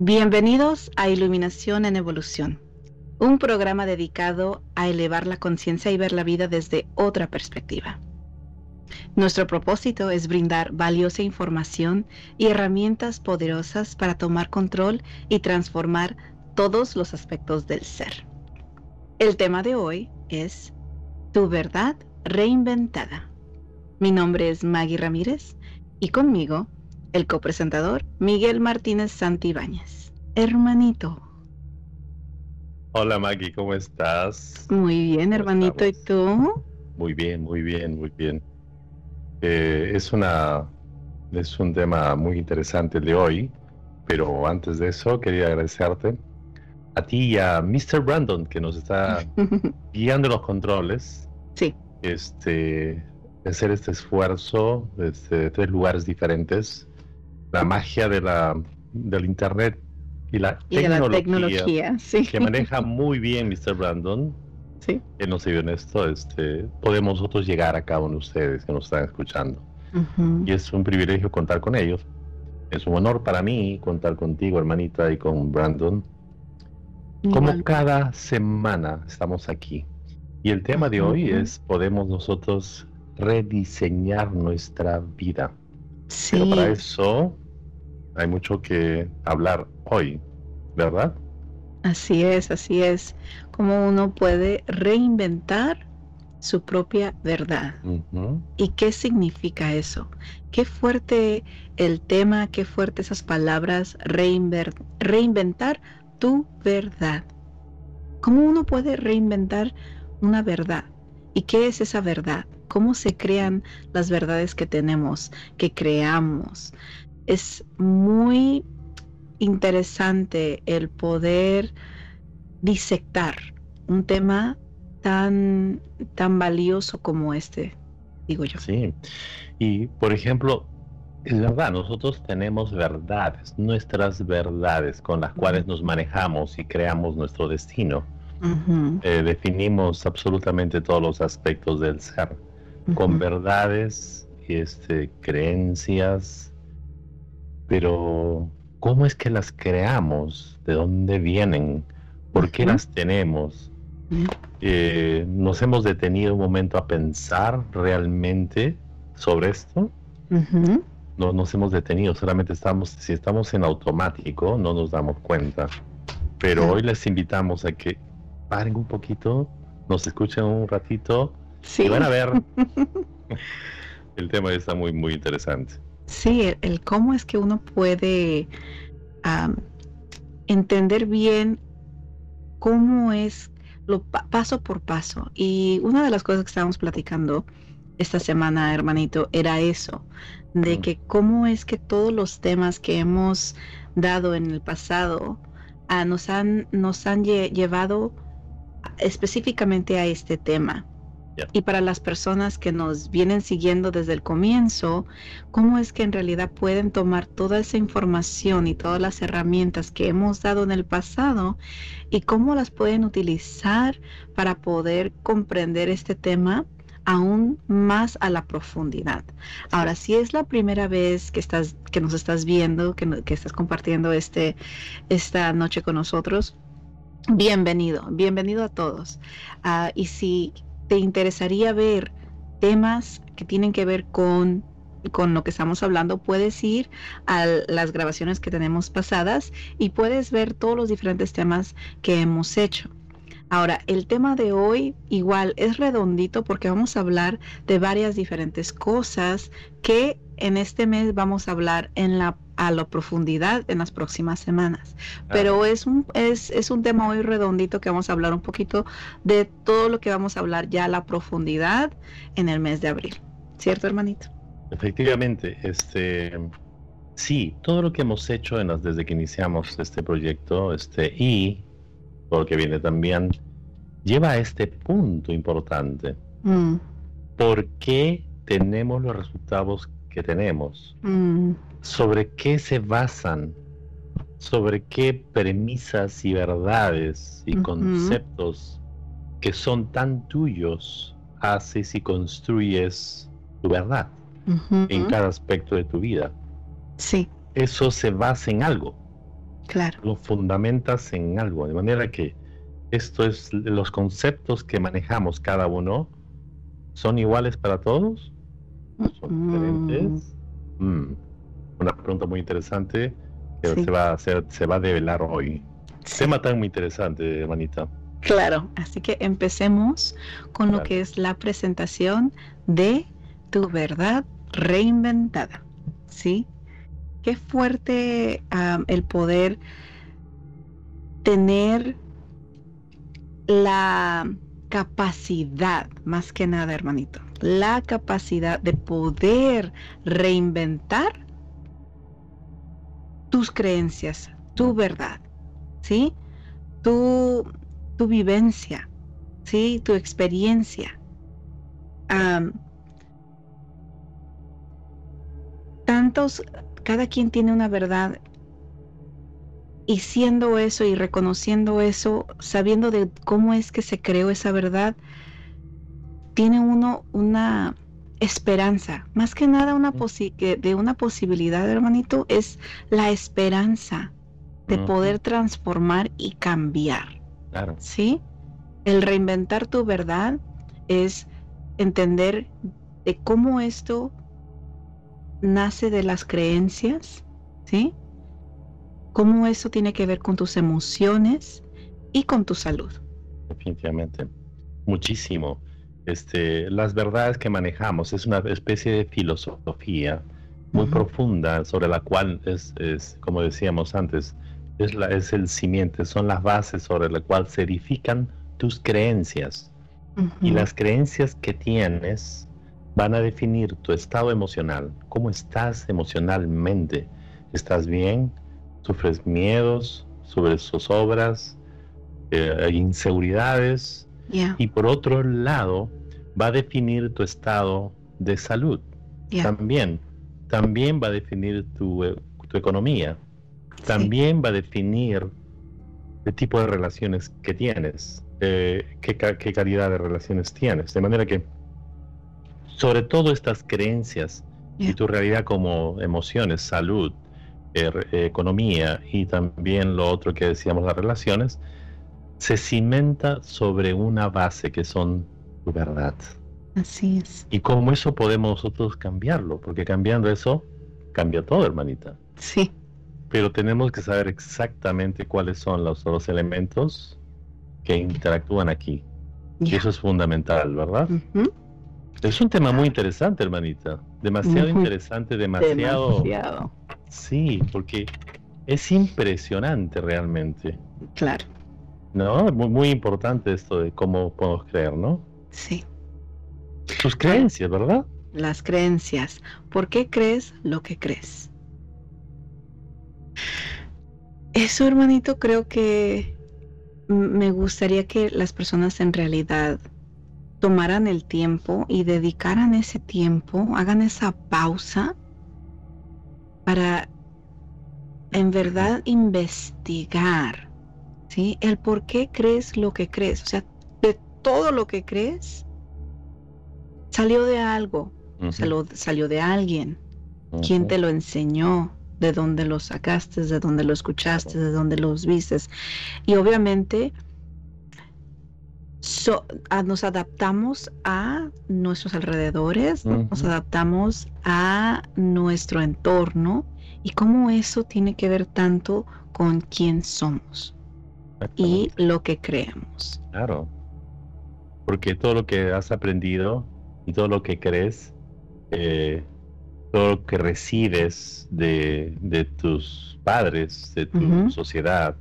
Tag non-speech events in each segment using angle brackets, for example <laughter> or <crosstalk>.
Bienvenidos a Iluminación en Evolución, un programa dedicado a elevar la conciencia y ver la vida desde otra perspectiva. Nuestro propósito es brindar valiosa información y herramientas poderosas para tomar control y transformar todos los aspectos del ser. El tema de hoy es Tu verdad reinventada. Mi nombre es Maggie Ramírez y conmigo el copresentador Miguel Martínez Santibáñez. Hermanito. Hola Maggie, ¿cómo estás? Muy bien, hermanito, ¿y tú? Muy bien, muy bien, muy bien. Eh, es una es un tema muy interesante el de hoy, pero antes de eso quería agradecerte a ti y a Mr. Brandon que nos está <laughs> guiando los controles. Sí. Este hacer este esfuerzo desde tres lugares diferentes la magia de la, del Internet y la, tecnología, que maneja muy bien Mr. Brandon. Sí. Que no sé honesto, este, podemos nosotros llegar a cada uno de ustedes que nos están escuchando. Y es un privilegio contar con ellos. Es un honor para mí contar contigo, hermanita, y con Brandon. Como cada semana estamos aquí. Y el tema de hoy es, podemos nosotros rediseñar nuestra vida. Pero para eso hay mucho que hablar hoy, ¿verdad? Así es, así es. Cómo uno puede reinventar su propia verdad. ¿Y qué significa eso? Qué fuerte el tema, qué fuerte esas palabras, reinventar tu verdad. ¿Cómo uno puede reinventar una verdad? ¿Y qué es esa verdad? Cómo se crean las verdades que tenemos, que creamos. Es muy interesante el poder disectar un tema tan, tan valioso como este, digo yo. Sí, y por ejemplo, es verdad, nosotros tenemos verdades, nuestras verdades con las cuales nos manejamos y creamos nuestro destino. Eh, definimos absolutamente todos los aspectos del ser con verdades y este, creencias, pero ¿cómo es que las creamos? ¿De dónde vienen? ¿Por qué las tenemos? Eh, ¿Nos hemos detenido un momento a pensar realmente sobre esto? No nos hemos detenido, solamente estamos, si estamos en automático, no nos damos cuenta. Pero hoy les invitamos a que paren un poquito, nos escuchen un ratito y van a ver. <laughs> el tema está muy, muy interesante. Sí, el, cómo es que uno puede entender bien cómo es lo paso por paso. Y una de las cosas que estábamos platicando esta semana, hermanito, era eso, de que cómo es que todos los temas que hemos dado en el pasado ah, nos han, nos han llevado específicamente a este tema. Y para las personas que nos vienen siguiendo desde el comienzo, ¿cómo es que en realidad pueden tomar toda esa información y todas las herramientas que hemos dado en el pasado y cómo las pueden utilizar para poder comprender este tema? aún más a la profundidad. Ahora, si es la primera vez que estás, que nos estás viendo, que, que estás compartiendo este, esta noche con nosotros, bienvenido, bienvenido a todos. Ah, y si te interesaría ver temas que tienen que ver con con lo que estamos hablando, puedes ir a las grabaciones que tenemos pasadas y puedes ver todos los diferentes temas que hemos hecho. Ahora, el tema de hoy igual es redondito porque vamos a hablar de varias diferentes cosas que en este mes vamos a hablar en la a la profundidad en las próximas semanas. Pero es un, es, es un tema muy redondito que vamos a hablar un poquito de todo lo que vamos a hablar ya a la profundidad en el mes de abril. ¿Cierto, hermanito? Efectivamente, este sí, todo lo que hemos hecho en las, desde que iniciamos este proyecto, este, y todo lo que viene también, lleva a este punto importante. Mm. ¿Por qué tenemos los resultados que tenemos? Mm sobre qué se basan, sobre qué premisas y verdades y conceptos que son tan tuyos haces y construyes tu verdad en cada aspecto de tu vida. Sí. Eso se basa en algo. Claro. Lo fundamentas en algo, de manera que esto es los conceptos que manejamos cada uno son iguales para todos, son diferentes. Mm. Mm. Una pregunta muy interesante que se va a hacer, se va a develar hoy. Tema tan muy interesante, hermanita. Claro, así que empecemos con lo que es la presentación de tu verdad reinventada. ¿Sí? Qué fuerte el poder tener la capacidad, más que nada, hermanito, la capacidad de poder reinventar tus creencias, tu verdad, ¿sí? Tu, tu vivencia, ¿sí? Tu experiencia. tantos, cada quien tiene una verdad y siendo eso y reconociendo eso, sabiendo de cómo es que se creó esa verdad, tiene uno una esperanza, más que nada una de una posibilidad, hermanito, es la esperanza de poder transformar y cambiar. Claro. ¿Sí? El reinventar tu verdad es entender de cómo esto nace de las creencias, ¿sí? cómo eso tiene que ver con tus emociones y con tu salud. Definitivamente, muchísimo. Este, las verdades que manejamos. Es una especie de filosofía muy profunda sobre la cual es, como decíamos antes, es, la, es el cimiento, son las bases sobre la cual se edifican tus creencias. Y las creencias que tienes van a definir tu estado emocional, cómo estás emocionalmente. ¿Estás bien? sufres miedos sobre sus obras, eh, inseguridades, y por otro lado va a definir tu estado de salud. También, también va a definir tu, eh, economía, también va a definir el tipo de relaciones que tienes, eh, qué, qué calidad de relaciones tienes. De manera que, sobre todo estas creencias y tu realidad como emociones, salud, economía y también lo otro que decíamos, las relaciones, se cimenta sobre una base que son tu verdad. Así es. Y cómo eso podemos nosotros cambiarlo, porque cambiando eso, cambia todo, hermanita. Sí. Pero tenemos que saber exactamente cuáles son los, los elementos que interactúan aquí. Y eso es fundamental, ¿verdad? Es un tema muy interesante, hermanita. Demasiado interesante, demasiado, demasiado. Sí, porque es impresionante realmente. Claro. ¿No? Muy, muy importante esto de cómo podemos creer, ¿no? Sí. Tus creencias, ¿verdad? Las creencias. ¿Por qué crees lo que crees? Eso, hermanito, creo que me gustaría que las personas en realidad tomaran el tiempo y dedicaran ese tiempo, hagan esa pausa para en verdad investigar, ¿sí? El por qué crees lo que crees. O sea, todo lo que crees, salió de algo, salió, de alguien. ¿Quién te lo enseñó? ¿De dónde lo sacaste? ¿De dónde lo escuchaste? ¿De dónde los vistes? Y obviamente nos adaptamos a nuestros alrededores, nos adaptamos a nuestro entorno y cómo eso tiene que ver tanto con quién somos y lo que creamos. Claro, porque todo lo que has aprendido y todo lo que crees, eh, todo lo que recibes de, de tus padres, de tu sociedad,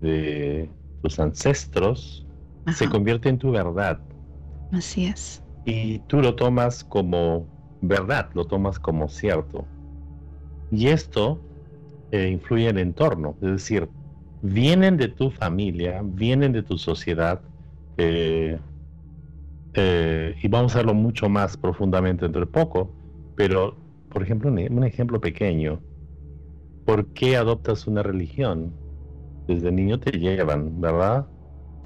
de tus ancestros, se convierte en tu verdad. Así es. Y tú lo tomas como verdad, lo tomas como cierto. Y esto eh, influye en el entorno, es decir, vienen de tu familia, vienen de tu sociedad, eh, eh, y vamos a verlo mucho más profundamente dentro de poco, pero, por ejemplo, un ejemplo pequeño, ¿por qué adoptas una religión? Desde niño te llevan, ¿verdad?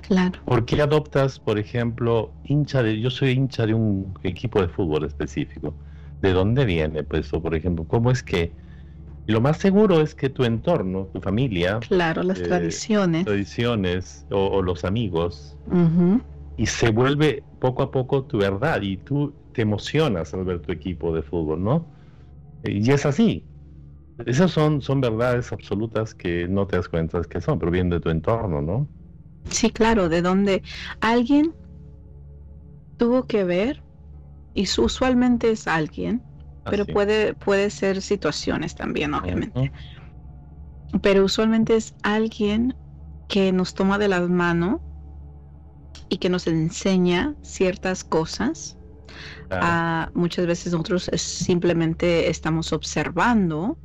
Claro. ¿Por qué adoptas, por ejemplo, hincha de, yo soy hincha de un equipo de fútbol específico? ¿De dónde viene? Pues, por ejemplo, ¿cómo es que lo más seguro es que tu entorno, tu familia. Claro, las eh, tradiciones. Tradiciones o, los amigos. Y se vuelve poco a poco tu verdad y tú te emocionas al ver tu equipo de fútbol, ¿no? Y es así. Esas son, son verdades absolutas que no te das cuenta que son, pero vienen de tu entorno, ¿no? Sí, claro, de donde alguien tuvo que ver, y usualmente es alguien, pero puede, puede ser situaciones también, obviamente. Pero usualmente es alguien que nos toma de la mano y que nos enseña ciertas cosas. Ah, muchas veces nosotros simplemente estamos observando,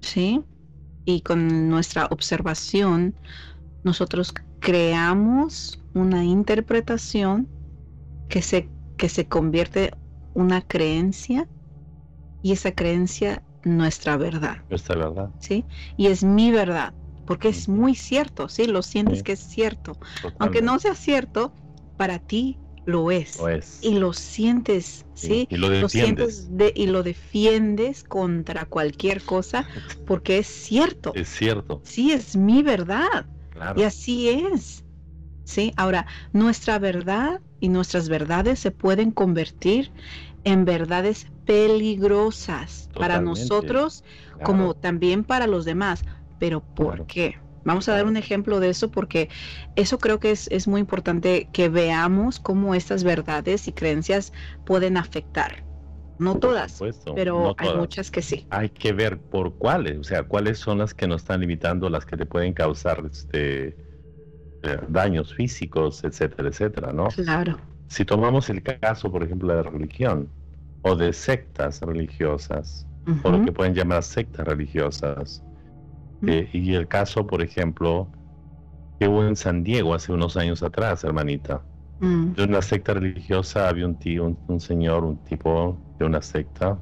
¿sí? Y con nuestra observación nosotros creamos una interpretación que se, que se convierte una creencia y esa creencia nuestra verdad. Nuestra verdad. ¿Sí? Y es mi verdad, porque es muy cierto, ¿sí? Lo sientes que es cierto. Aunque no sea cierto, para ti lo es. Y lo sientes, ¿sí? Y lo defiendes. y lo defiendes contra cualquier cosa <laughs> porque es cierto. Es cierto. Sí, es mi verdad. Y así es. ¿Sí? Ahora, nuestra verdad y nuestras verdades se pueden convertir en verdades peligrosas para nosotros como también para los demás. Pero ¿por qué? Vamos a dar un ejemplo de eso porque eso creo que es, es muy importante que veamos cómo estas verdades y creencias pueden afectar. No todas, pero hay muchas que sí. Hay que ver por cuáles, o sea, cuáles son las que nos están limitando, las que te pueden causar este, daños físicos, etcétera, etcétera, ¿no? Claro. Si tomamos el caso, por ejemplo, de religión o de sectas religiosas, o lo que pueden llamar sectas religiosas, eh, y el caso, por ejemplo, que hubo en San Diego hace unos años atrás, hermanita, mm. de una secta religiosa, había un tío, un señor, un tipo de una secta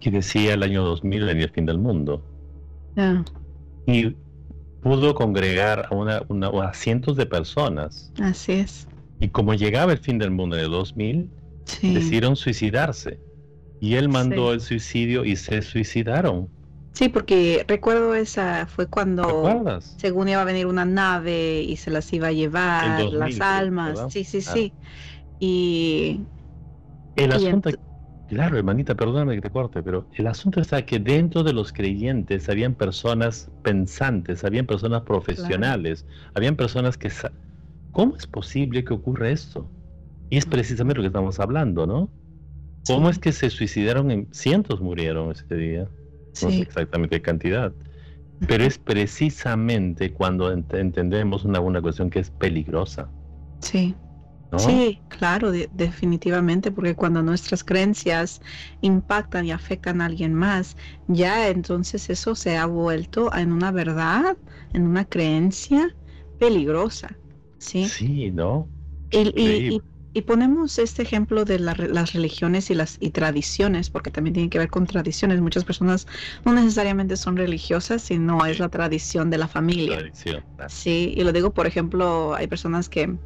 que decía el año 2000 venía el fin del mundo. Y pudo congregar a, una, a cientos de personas. Así es. Y como llegaba el fin del mundo en el 2000, decidieron suicidarse. Y él mandó el suicidio y se suicidaron. Sí, porque recuerdo esa fue cuando según iba a venir una nave y se las iba a llevar las almas. Sí, sí, sí. Y el asunto Claro, hermanita, perdóname que te corte, pero el asunto está que dentro de los creyentes habían personas pensantes, habían personas profesionales, habían personas que... ¿Cómo es posible que ocurra esto? Y es precisamente lo que estamos hablando, ¿no? ¿Cómo es que se suicidaron? En... Cientos murieron ese día. No sé exactamente qué cantidad. Pero es precisamente cuando entendemos una, una cuestión que es peligrosa. Sí. Sí, claro, definitivamente, porque cuando nuestras creencias impactan y afectan a alguien más, ya entonces eso se ha vuelto en una verdad, en una creencia peligrosa. Sí, sí ¿no? Y, ponemos este ejemplo de las religiones y las y tradiciones, porque también tiene que ver con tradiciones. Muchas personas no necesariamente son religiosas, sino es la tradición de la familia. Sí, y lo digo, por ejemplo, hay personas que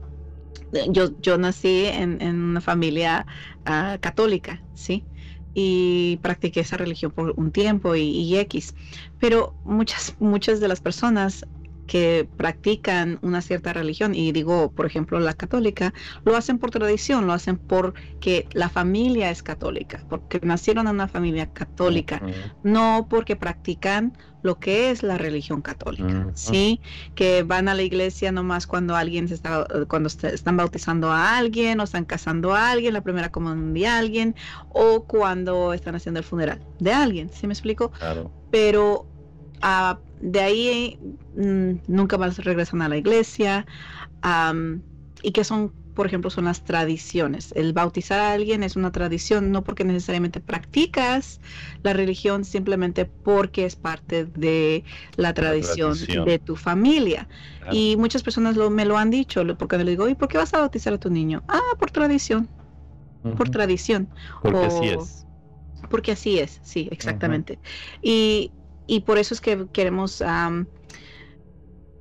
yo, yo nací en, una familia ah, católica, ¿sí? Y practiqué esa religión por un tiempo y, y, X. Pero muchas, muchas de las personas que practican una cierta religión, y digo, por ejemplo, la católica, lo hacen por tradición, lo hacen porque la familia es católica, porque nacieron en una familia católica, no porque practican lo que es la religión católica, ¿sí? Que van a la iglesia nomás cuando alguien se está, cuando están bautizando a alguien o están casando a alguien, la primera comunión de alguien, o cuando están haciendo el funeral de alguien, ¿sí me explico? Claro. Pero a de ahí mm, nunca más regresan a la iglesia y que son, por ejemplo, son las tradiciones. El bautizar a alguien es una tradición, no porque necesariamente practicas la religión, simplemente porque es parte de la tradición, de tu familia. Y muchas personas me lo han dicho, porque le digo, ¿y por qué vas a bautizar a tu niño? Ah, por tradición. Por tradición. Porque así es. Porque así es, sí, exactamente. Y y por eso es que queremos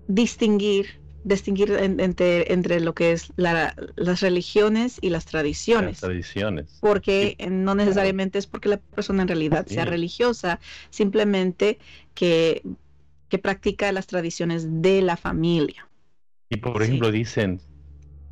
distinguir distinguir entre, entre lo que es las religiones y las tradiciones. tradiciones. Porque no necesariamente es porque la persona en realidad sea religiosa, simplemente que, que practica las tradiciones de la familia. Y por ejemplo dicen,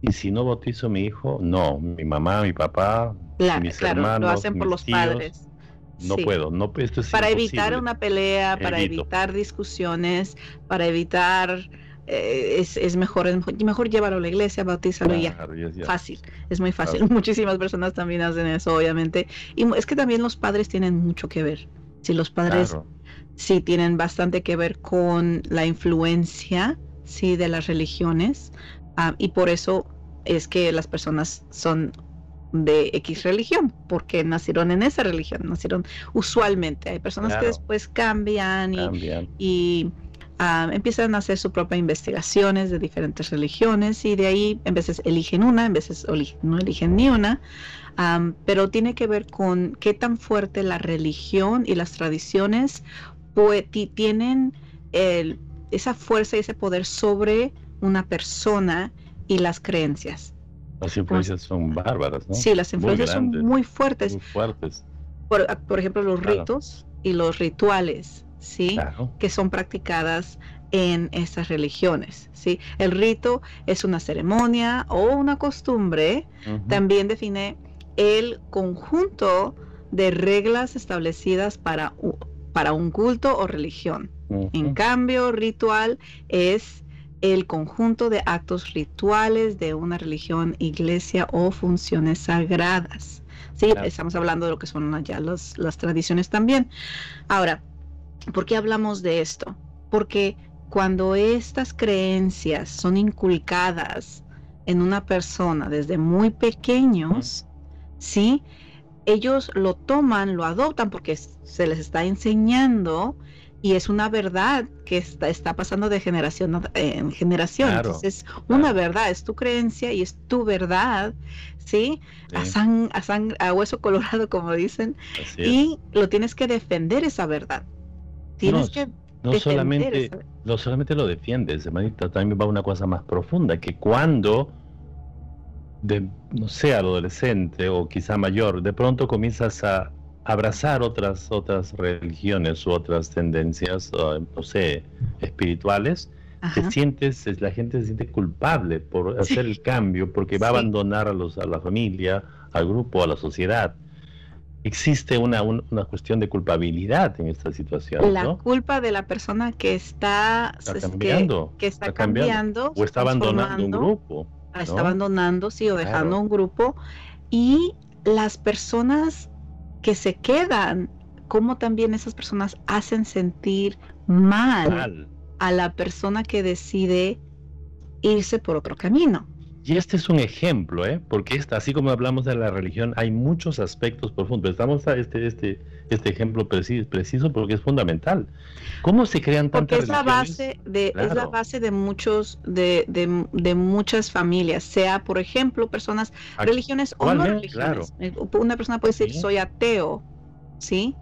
¿y si no bautizo a mi hijo? No, mi mamá, mi papá, mis hermanos, lo hacen por los padres. No puedo, no esto es Para evitar una pelea, para evitar discusiones, para evitar eh, es, es, mejor, mejor llevarlo a la iglesia, bautízalo y ya. Fácil, es muy fácil. <laughs> Muchísimas personas también hacen eso, obviamente. Y es que también los padres tienen mucho que ver. Si los padres sí tienen bastante que ver con la influencia sí de las religiones ah, y por eso es que las personas son de X religión, porque nacieron en esa religión, nacieron usualmente. Hay personas que después cambian y Ah, empiezan a hacer sus propias investigaciones de diferentes religiones y de ahí en veces eligen una, en veces no eligen ni una, pero tiene que ver con qué tan fuerte la religión y las tradiciones tienen esa fuerza y ese poder sobre una persona y las creencias. Las influencias son bárbaras, ¿no? Sí, las influencias son muy fuertes. Muy fuertes. Por, ejemplo, los ritos y los rituales ¿sí? Que son practicadas en estas religiones, ¿sí? El rito es una ceremonia o una costumbre, también define el conjunto de reglas establecidas para, para un culto o religión. En cambio, ritual es el conjunto de actos rituales de una religión, iglesia o funciones sagradas. Sí, estamos hablando de lo que son ya las tradiciones también. Ahora, ¿Por qué hablamos de esto? Porque cuando estas creencias son inculcadas en una persona desde muy pequeños, ¿sí? Ellos lo toman, lo adoptan porque se les está enseñando y es una verdad que está, está pasando de generación en generación. Entonces, es una verdad, es tu creencia y es tu verdad, ¿sí? A, a, hueso colorado, como dicen, y lo tienes que defender esa verdad. Tienes no, que no solamente, no solamente lo defiendes, hermanita, también va una cosa más profunda, que cuando, de, no sé, adolescente o quizá mayor, de pronto comienzas a abrazar otras, otras religiones u otras tendencias, no sé, espirituales, te sientes, la gente se siente culpable por hacer el cambio, porque va a abandonar a, los, a la familia, al grupo, a la sociedad existe una, una, cuestión de culpabilidad en esta situación. La culpa de la persona que está, cambiando, que, está, cambiando, o está abandonando un grupo. Está abandonando, sí, o dejando un grupo. Y las personas que se quedan, cómo también esas personas hacen sentir mal. a la persona que decide irse por otro camino. Y este es un ejemplo, ¿eh? porque esta, así como hablamos de la religión, hay muchos aspectos profundos. Estamos a este, este, este ejemplo preciso, preciso porque es fundamental. ¿Cómo se crean tantas porque es la base de es la base de muchos de, de, muchas familias, sea por ejemplo personas religiones o no religiones. Eh, una persona puede decir soy ateo, ¿sí?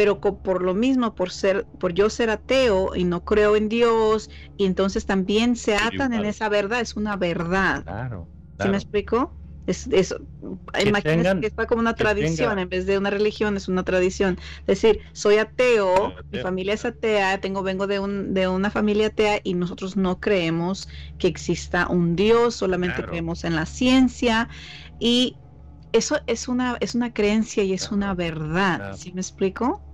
Pero por lo mismo, por ser, por yo ser ateo y no creo en Dios, y entonces también se atan en esa verdad, es una verdad. Claro. ¿Sí me explico? Es, es imagínense que está como una tradición, en vez de una religión, es una tradición. Es decir, soy ateo, mi familia es atea, tengo, vengo de, un, de una familia atea y nosotros no creemos que exista un Dios, solamente creemos en la ciencia y eso es una, es una creencia y es una verdad. ¿Sí me explico?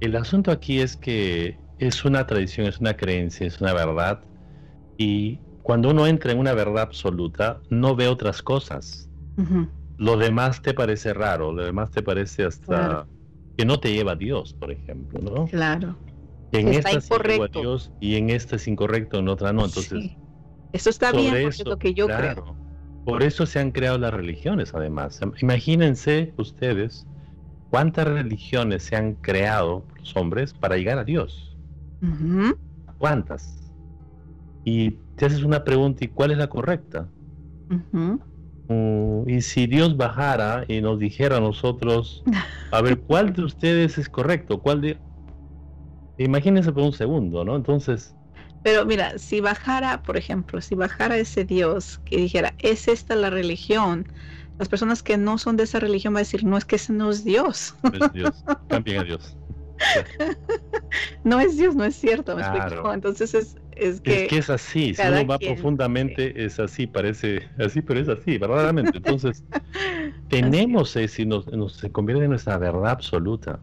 El asunto aquí es que es una tradición, es una creencia, es una verdad. Y cuando uno entra en una verdad absoluta, no ve otras cosas. Lo demás te parece raro, lo demás te parece hasta que no te lleva a Dios, por ejemplo, ¿no? Claro. en esta incorrecto. Dios y en esta es incorrecto, en otra no. Entonces, eso está bien porque es lo que yo creo. Por eso se han creado las religiones, además. Imagínense ustedes ¿Cuántas religiones se han creado los hombres para llegar a Dios? ¿Cuántas? Y te haces una pregunta, ¿y cuál es la correcta? Mm, y si Dios bajara y nos dijera a nosotros, a ver, <laughs> ¿cuál de ustedes es correcto? ¿Cuál de... Imagínense por un segundo, ¿no? Entonces... Pero mira, si bajara, por ejemplo, si bajara ese Dios que dijera, es esta la religión, las personas que no son de esa religión van a decir, no es que ese no es Dios. No es Dios, cambien a Dios. <laughs> no es Dios, no es cierto, me explico. Entonces es, es que... Es que es así, si uno va profundamente, es así, parece así, pero es así, verdaderamente. Entonces, <laughs> tenemos ese, nos, nos, se convierte en nuestra verdad absoluta.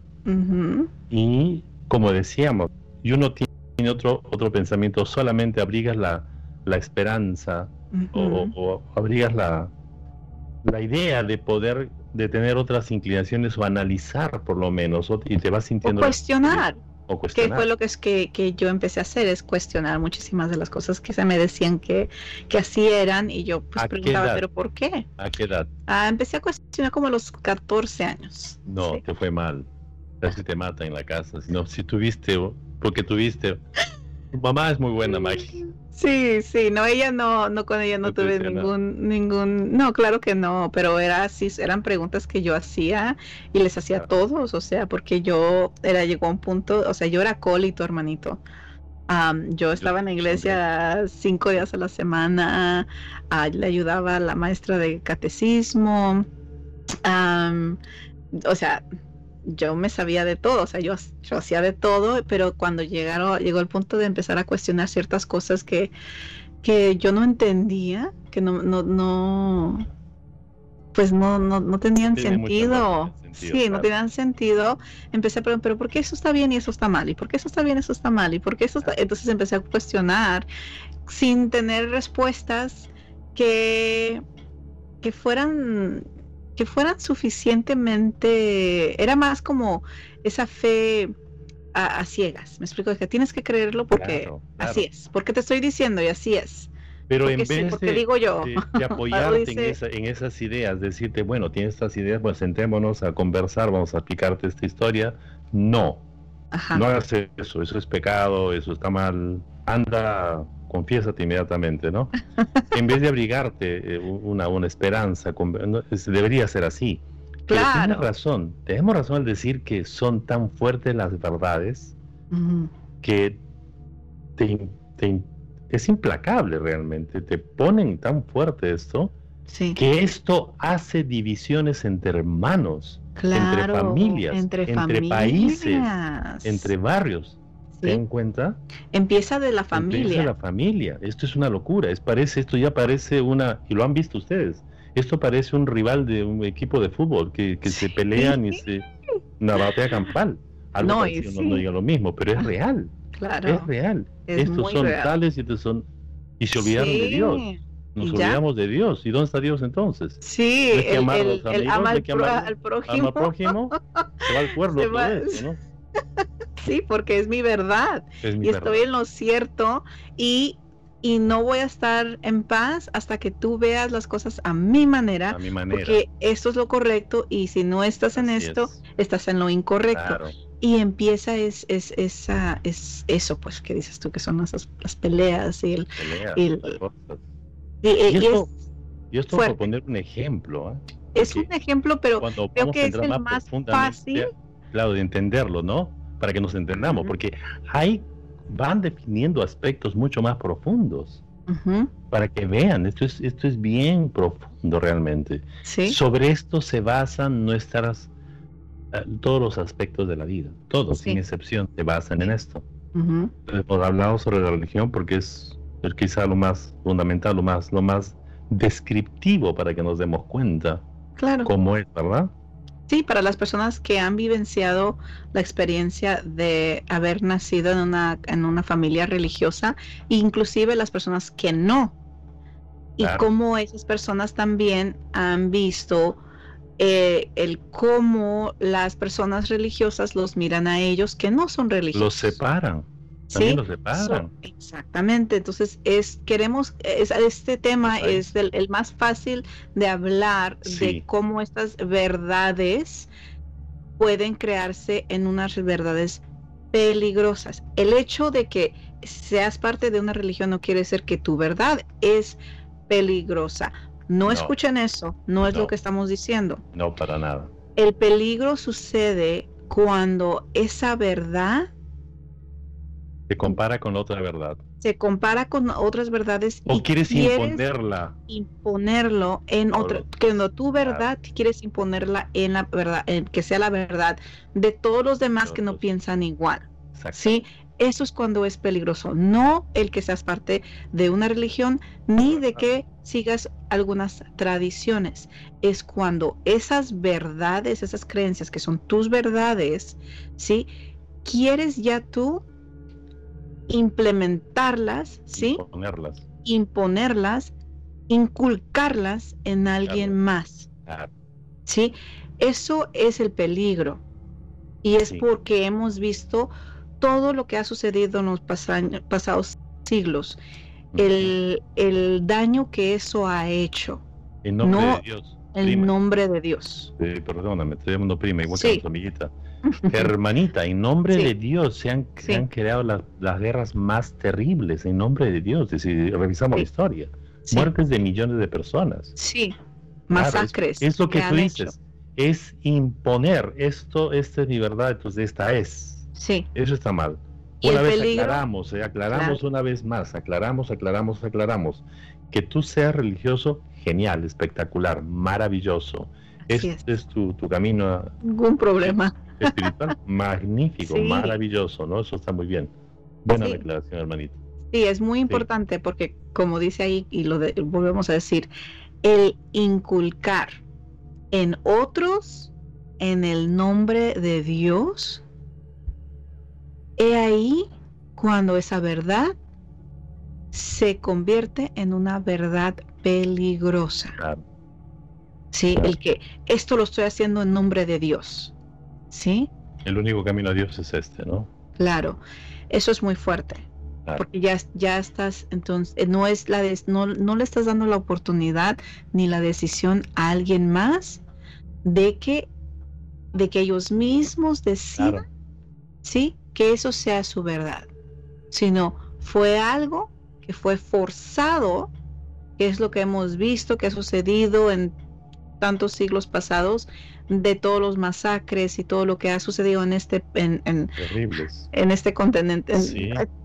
Y como decíamos, y uno tiene otro, otro pensamiento, solamente abrigas la, la esperanza o, abrigas la, la idea de poder de tener otras inclinaciones o analizar por lo menos y te vas sintiendo o cuestionar o cuestionar. que fue lo que es que, que, yo empecé a hacer es cuestionar muchísimas de las cosas que se me decían que, que así eran y yo pues preguntaba pero por qué a qué edad ah, empecé a cuestionar como a los 14 años. No te fue mal. Casi te mata en la casa sino si tuviste porque tuviste tu mamá es muy buena Maggie. Sí, sí, no, ella no, no con ella no, tuve ningún, ningún, no, claro que no, pero era así, eran preguntas que yo hacía y les hacía a todos, o sea, porque yo era, llegó a un punto, o sea, yo era acólito, hermanito. yo estaba en la iglesia cinco días a la semana, le ayudaba a la maestra de catecismo, o sea, yo me sabía de todo, o sea, yo, yo hacía de todo, pero cuando llegaron, llegó el punto de empezar a cuestionar ciertas cosas que, que yo no entendía, que no, no, no pues no, no, no tenían sentido. Sí, no tenían sentido. Empecé a preguntar, pero ¿por qué eso está bien y eso está mal? ¿Y por qué eso está bien y eso está mal? ¿Y por qué eso está...? Entonces empecé a cuestionar sin tener respuestas que, que fueran que fueran suficientemente, era más como esa fe a, ciegas, me explico, que tienes que creerlo porque así es, porque te estoy diciendo y así es. Pero en vez de, digo yo, de, <laughs> apoyarte en, esas ideas, decirte, bueno, tienes estas ideas, pues sentémonos a conversar, vamos a explicarte esta historia, no, no hagas eso, eso es pecado, eso está mal, anda confiésate inmediatamente, ¿no? <laughs> en vez de abrigarte eh, una, una esperanza, debería ser así. Claro. tienes razón, tenemos razón al decir que son tan fuertes las verdades que es implacable realmente, te ponen tan fuerte esto que esto hace divisiones entre hermanos, entre familias, entre, entre países, entre barrios. ¿Te en cuenta? Empieza de la familia. Empieza de la familia. Esto es una locura. Es parece, esto ya parece una, y lo han visto ustedes. Esto parece un rival de un equipo de fútbol que, se pelean y se una batalla campal. Algo no, no, diga lo mismo, pero es real. Claro. Es real. estos son tales y estos son y se olvidaron de Dios. Nos olvidamos de Dios. ¿Y dónde está Dios entonces? Sí, el, ama al, prójimo. al prójimo, se va al <laughs> cuerno. ¿no? Sí, porque es mi verdad. y estoy en lo cierto y, y no voy a estar en paz hasta que tú veas las cosas a mi manera. A mi manera. Porque esto es lo correcto y si no estás en esto, estás en lo incorrecto. Y empieza es, es, esa, es eso, pues, que dices tú, que son esas, las peleas y el... y, esto, y esto por poner un ejemplo. ¿eh? Es un ejemplo, pero creo que es el más fácil. Claro, de entenderlo, ¿no? Para que nos entendamos, porque ahí van definiendo aspectos mucho más profundos. Para que vean, esto es, esto es bien profundo realmente. Sobre esto se basan nuestras, eh, todos los aspectos de la vida, todos, sin excepción, se basan en esto. Hemos hablado sobre la religión porque es, es, quizá lo más fundamental, lo más, lo más descriptivo para que nos demos cuenta claro. cómo es, ¿verdad? Sí, para las personas que han vivenciado la experiencia de haber nacido en una, en una familia religiosa, inclusive las personas que no. Y cómo esas personas también han visto eh, el cómo las personas religiosas los miran a ellos que no son religiosos. Los separan. También los separan. exactamente. Entonces, es queremos este tema es el, más fácil de hablar de cómo estas verdades pueden crearse en unas verdades peligrosas. El hecho de que seas parte de una religión no quiere decir que tu verdad es peligrosa. No, escuchen eso, no es lo que estamos diciendo. No, para nada. El peligro sucede cuando esa verdad se compara con otra verdad. se compara con otras verdades o quieres, imponerla. imponerlo en otra cuando tu verdad. quieres imponerla en la verdad en que sea la verdad de todos los demás que no piensan igual sí eso es cuando es peligroso. No el que seas parte de una religión ni de que sigas algunas tradiciones. Es cuando esas verdades esas creencias que son tus verdades sí quieres ya tú implementarlas, ¿sí? Imponerlas. Imponerlas, inculcarlas en alguien más. ¿Sí? Eso es el peligro. Y es porque hemos visto todo lo que ha sucedido en los pasados siglos, el, daño que eso ha hecho. En nombre de Dios. En nombre de Dios. perdóname, estoy llamando prima, igual que tu amiguita. <laughs> Hermanita, en nombre de Dios se han, creado las guerras más terribles, en nombre de Dios, si revisamos la historia. Muertes de millones de personas. Sí, masacres. es, lo que, tú dices, es imponer esto, esta es mi verdad, entonces esta es. Sí. Eso está mal. Una vez aclaramos, eh, aclaramos una vez más, aclaramos, aclaramos, aclaramos. Que tú seas religioso, genial, espectacular, maravilloso. Este es, tu, tu, camino. Ningún problema espiritual <laughs> magnífico, maravilloso, ¿no? Eso está muy bien. Buena declaración, hermanito. Sí, es muy importante porque, como dice ahí, y lo volvemos a decir, el inculcar en otros, en el nombre de Dios, he ahí cuando esa verdad se convierte en una verdad peligrosa. Sí, el que esto lo estoy haciendo en nombre de Dios. ¿Sí? El único camino a Dios es este, ¿no? Claro, eso es muy fuerte. Porque ya, ya estás, entonces, eh, no es la no, no le estás dando la oportunidad ni la decisión a alguien más de que, de que ellos mismos decidan, sí, que eso sea su verdad. Sino fue algo que fue forzado, que es lo que hemos visto que ha sucedido en tantos siglos pasados, de todos los masacres y todo lo que ha sucedido en este en, en, en este continente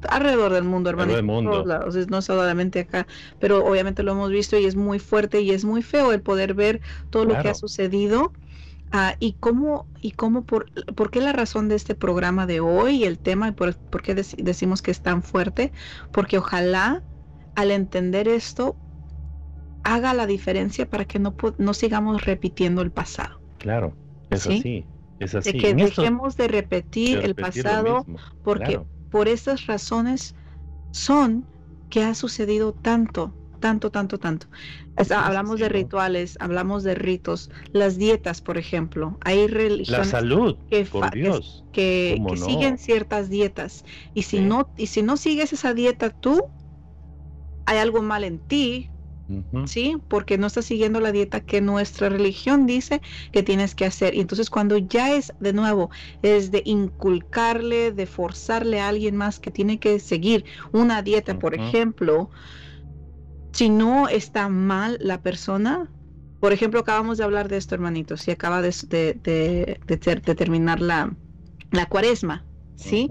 alrededor del mundo hermano en todos lados no solamente acá pero obviamente lo hemos visto y es muy fuerte y es muy feo el poder ver todo lo que ha sucedido ah, y cómo y cómo por, por qué la razón de este programa de hoy el tema y por, por qué decimos que es tan fuerte porque ojalá al entender esto haga la diferencia para que no, no sigamos repitiendo el pasado Claro, es así. Es así. De que dejemos de repetir, el pasado, porque por estas razones son que ha sucedido tanto, tanto, tanto, tanto. hablamos de rituales, hablamos de ritos, las dietas, por ejemplo. Hay religiones La salud, que, por Dios. que, siguen ciertas dietas. Y si, no, y si no sigues esa dieta tú, hay algo mal en ti, ¿sí? Porque no estás siguiendo la dieta que nuestra religión dice que tienes que hacer. Y entonces cuando ya es, de nuevo, es de inculcarle, de forzarle a alguien más que tiene que seguir una dieta, por ejemplo, si no está mal la persona, por ejemplo, acabamos de hablar de esto, hermanitos, si acaba de, de, terminar la, la cuaresma, ¿sí?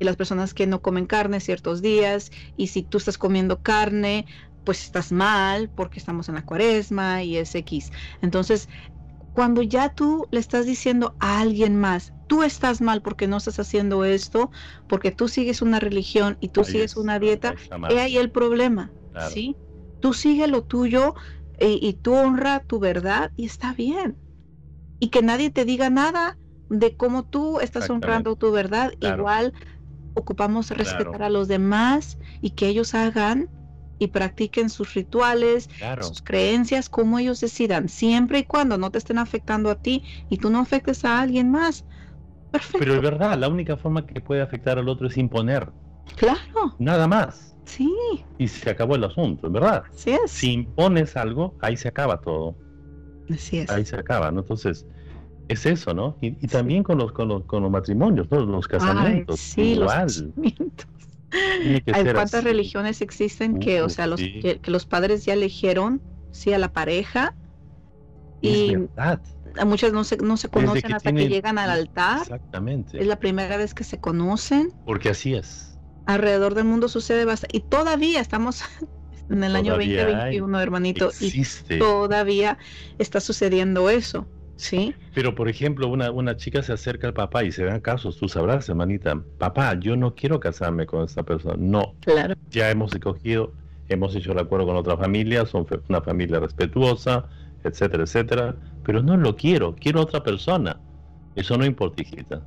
y las personas que no comen carne ciertos días y si tú estás comiendo carne pues estás mal porque estamos en la cuaresma y es X. Entonces, cuando ya tú le estás diciendo a alguien más, tú estás mal porque no estás haciendo esto, porque tú sigues una religión y tú sigues una dieta, he ahí el problema, ¿sí? Tú sigue lo tuyo y, tú honra tu verdad y está bien. Y que nadie te diga nada de cómo tú estás honrando tu verdad. Igual ocupamos respetar a los demás y que ellos hagan y practiquen sus rituales, sus creencias, como ellos decidan, siempre y cuando no te estén afectando a ti y tú no afectes a alguien más. Perfecto. Pero es verdad, la única forma que puede afectar al otro es imponer. Claro. Nada más. Sí. Y se acabó el asunto, en verdad. Así es. Si impones algo, ahí se acaba todo. Así es. Ahí se acaba, ¿no? Entonces, es eso, ¿no? Y, también con los, con los, con los matrimonios, ¿no? Los casamientos. sí, igual. Los casamientos. Hay cuántas religiones existen que, o sea, los, que, los padres ya eligieron, sí, a la pareja. y muchas no se, no se conocen hasta que llegan al altar. Exactamente. Es la primera vez que se conocen. Porque así es. Alrededor del mundo sucede bastante. Y todavía estamos <laughs> en el año 2021, hermanito, y todavía está sucediendo eso. ¿Sí? Pero, por ejemplo, una, una chica se acerca al papá y se dan casos, tú sabrás, hermanita, papá, yo no quiero casarme con esta persona. No, claro. ya hemos escogido, hemos hecho el acuerdo con otra familia, son una familia respetuosa, etcétera, etcétera, pero no lo quiero, quiero otra persona. Eso no importa, hijita.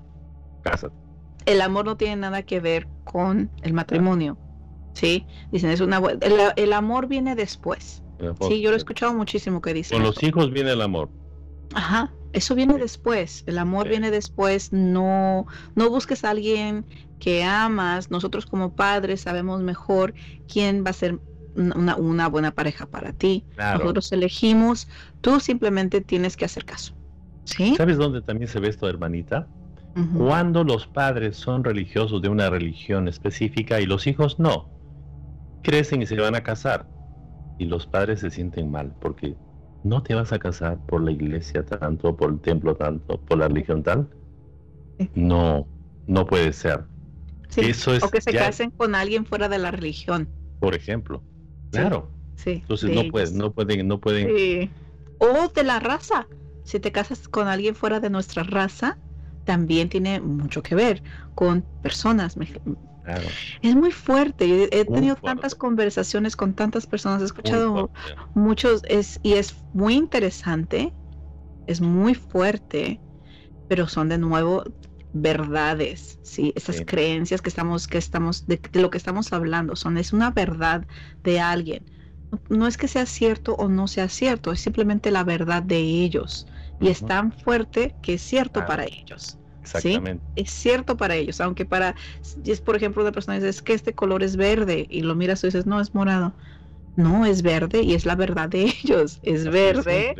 Cásate. El amor no tiene nada que ver con el matrimonio. Sí, dicen, es una el, el amor viene después. Sí, yo lo he escuchado muchísimo que dicen. Con los hijos viene el amor. Ajá, eso viene después, el amor viene después, no, no busques a alguien que amas, nosotros como padres sabemos mejor quién va a ser una, una buena pareja para ti. Nosotros elegimos, tú simplemente tienes que hacer caso. ¿Sí? ¿Sabes dónde también se ve esto, hermanita? Cuando los padres son religiosos de una religión específica y los hijos no, crecen y se van a casar. Y los padres se sienten mal porque no te vas a casar por la iglesia tanto, por el templo tanto, por la religión tal. No, no puede ser. Eso es o que se casen con alguien fuera de la religión. Por ejemplo. Claro. Sí. Entonces no pueden, no pueden, no pueden. O de la raza. Si te casas con alguien fuera de nuestra raza, también tiene mucho que ver con personas. Es muy fuerte. He tenido tantas conversaciones con tantas personas, he escuchado muchos es, y es muy interesante, es muy fuerte, pero son de nuevo verdades, sí, esas creencias que estamos, que estamos, de, lo que estamos hablando, son, es una verdad de alguien. No, es que sea cierto o no sea cierto, es simplemente la verdad de ellos. Y es tan fuerte que es cierto para ellos. Exactamente. Es cierto para ellos, aunque para, es por ejemplo, una persona dice, es que este color es verde y lo miras y dices, no, es morado. No, es verde y es la verdad de <laughs> ellos. Es verde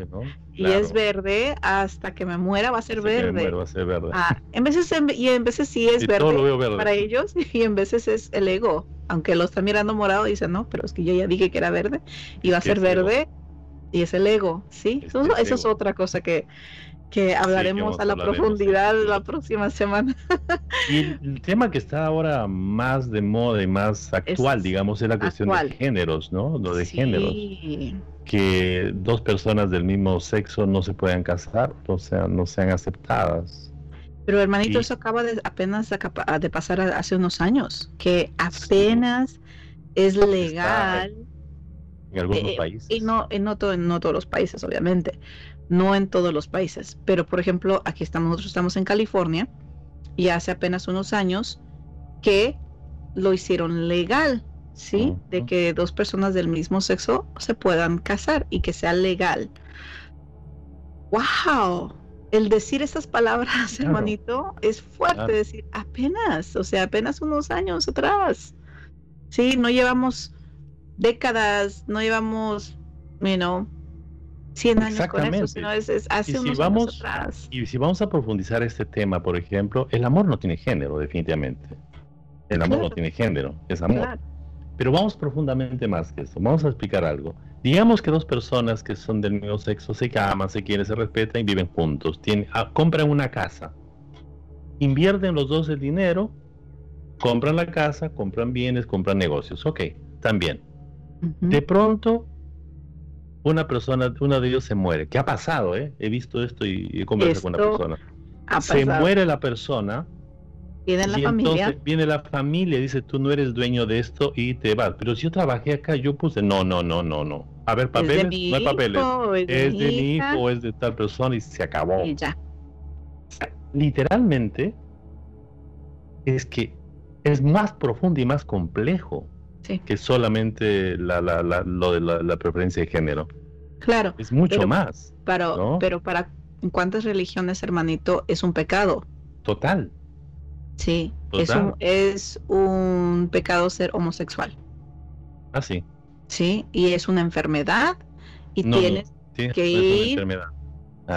y es verde hasta que me muera va a ser verde. va a ser verde. Ah, en veces y en veces sí es verde, para ellos <laughs> y en veces es el ego. Aunque lo están mirando morado dicen, no, pero es que yo ya dije que era verde y va a ser verde y es el ego, ¿sí? Eso, eso es otra cosa que, que hablaremos a la profundidad la próxima semana. <laughs> y el, tema que está ahora más de moda y más actual, digamos, es la cuestión de géneros, ¿no? Lo de géneros. Que dos personas del mismo sexo no se puedan casar, o sea, no sean aceptadas. Pero hermanito, eso acaba de apenas de pasar hace unos años, que apenas es legal. En algunos eh, países. Y no, en no, no todos los países, obviamente no en todos los países, pero por ejemplo, aquí estamos, nosotros estamos en California y hace apenas unos años que lo hicieron legal, ¿sí? De que dos personas del mismo sexo se puedan casar y que sea legal. ¡Wow! El decir esas palabras, hermanito, es fuerte decir apenas, o sea, apenas unos años atrás. Sí, no llevamos décadas, no llevamos, you know, 100 años con eso, sino es, hace y si vamos, atrás. Y si vamos a profundizar este tema, por ejemplo, el amor no tiene género, definitivamente. El amor no tiene género, es amor. Pero vamos profundamente más que eso. Vamos a explicar algo. Digamos que dos personas que son del mismo sexo se aman, se quieren, se respetan y viven juntos. Tienen, ah, compran una casa. Invierten los dos el dinero, compran la casa, compran bienes, compran negocios. Ok, también. De pronto una persona, uno de ellos se muere. ¿Qué ha pasado? Eh? He visto esto y he conversado con una persona. Se muere la persona. Viene la familia. Entonces viene la familia y dice, tú no eres dueño de esto y te vas. Pero si yo trabajé acá, yo puse, no, no, no, no, no. A ver, papeles, no hay papeles. es, de, mi hijo, es de tal persona y se acabó. Y ya. Literalmente, es que es más profundo y más complejo que solamente la, la, la, lo de la, preferencia de género. Claro. Es mucho más. Pero, pero para cuántas religiones, hermanito, es un pecado. Total. Sí, Es, un, es un pecado ser homosexual. Ah, sí. Sí, y es una enfermedad y tienes que ir. Es una enfermedad.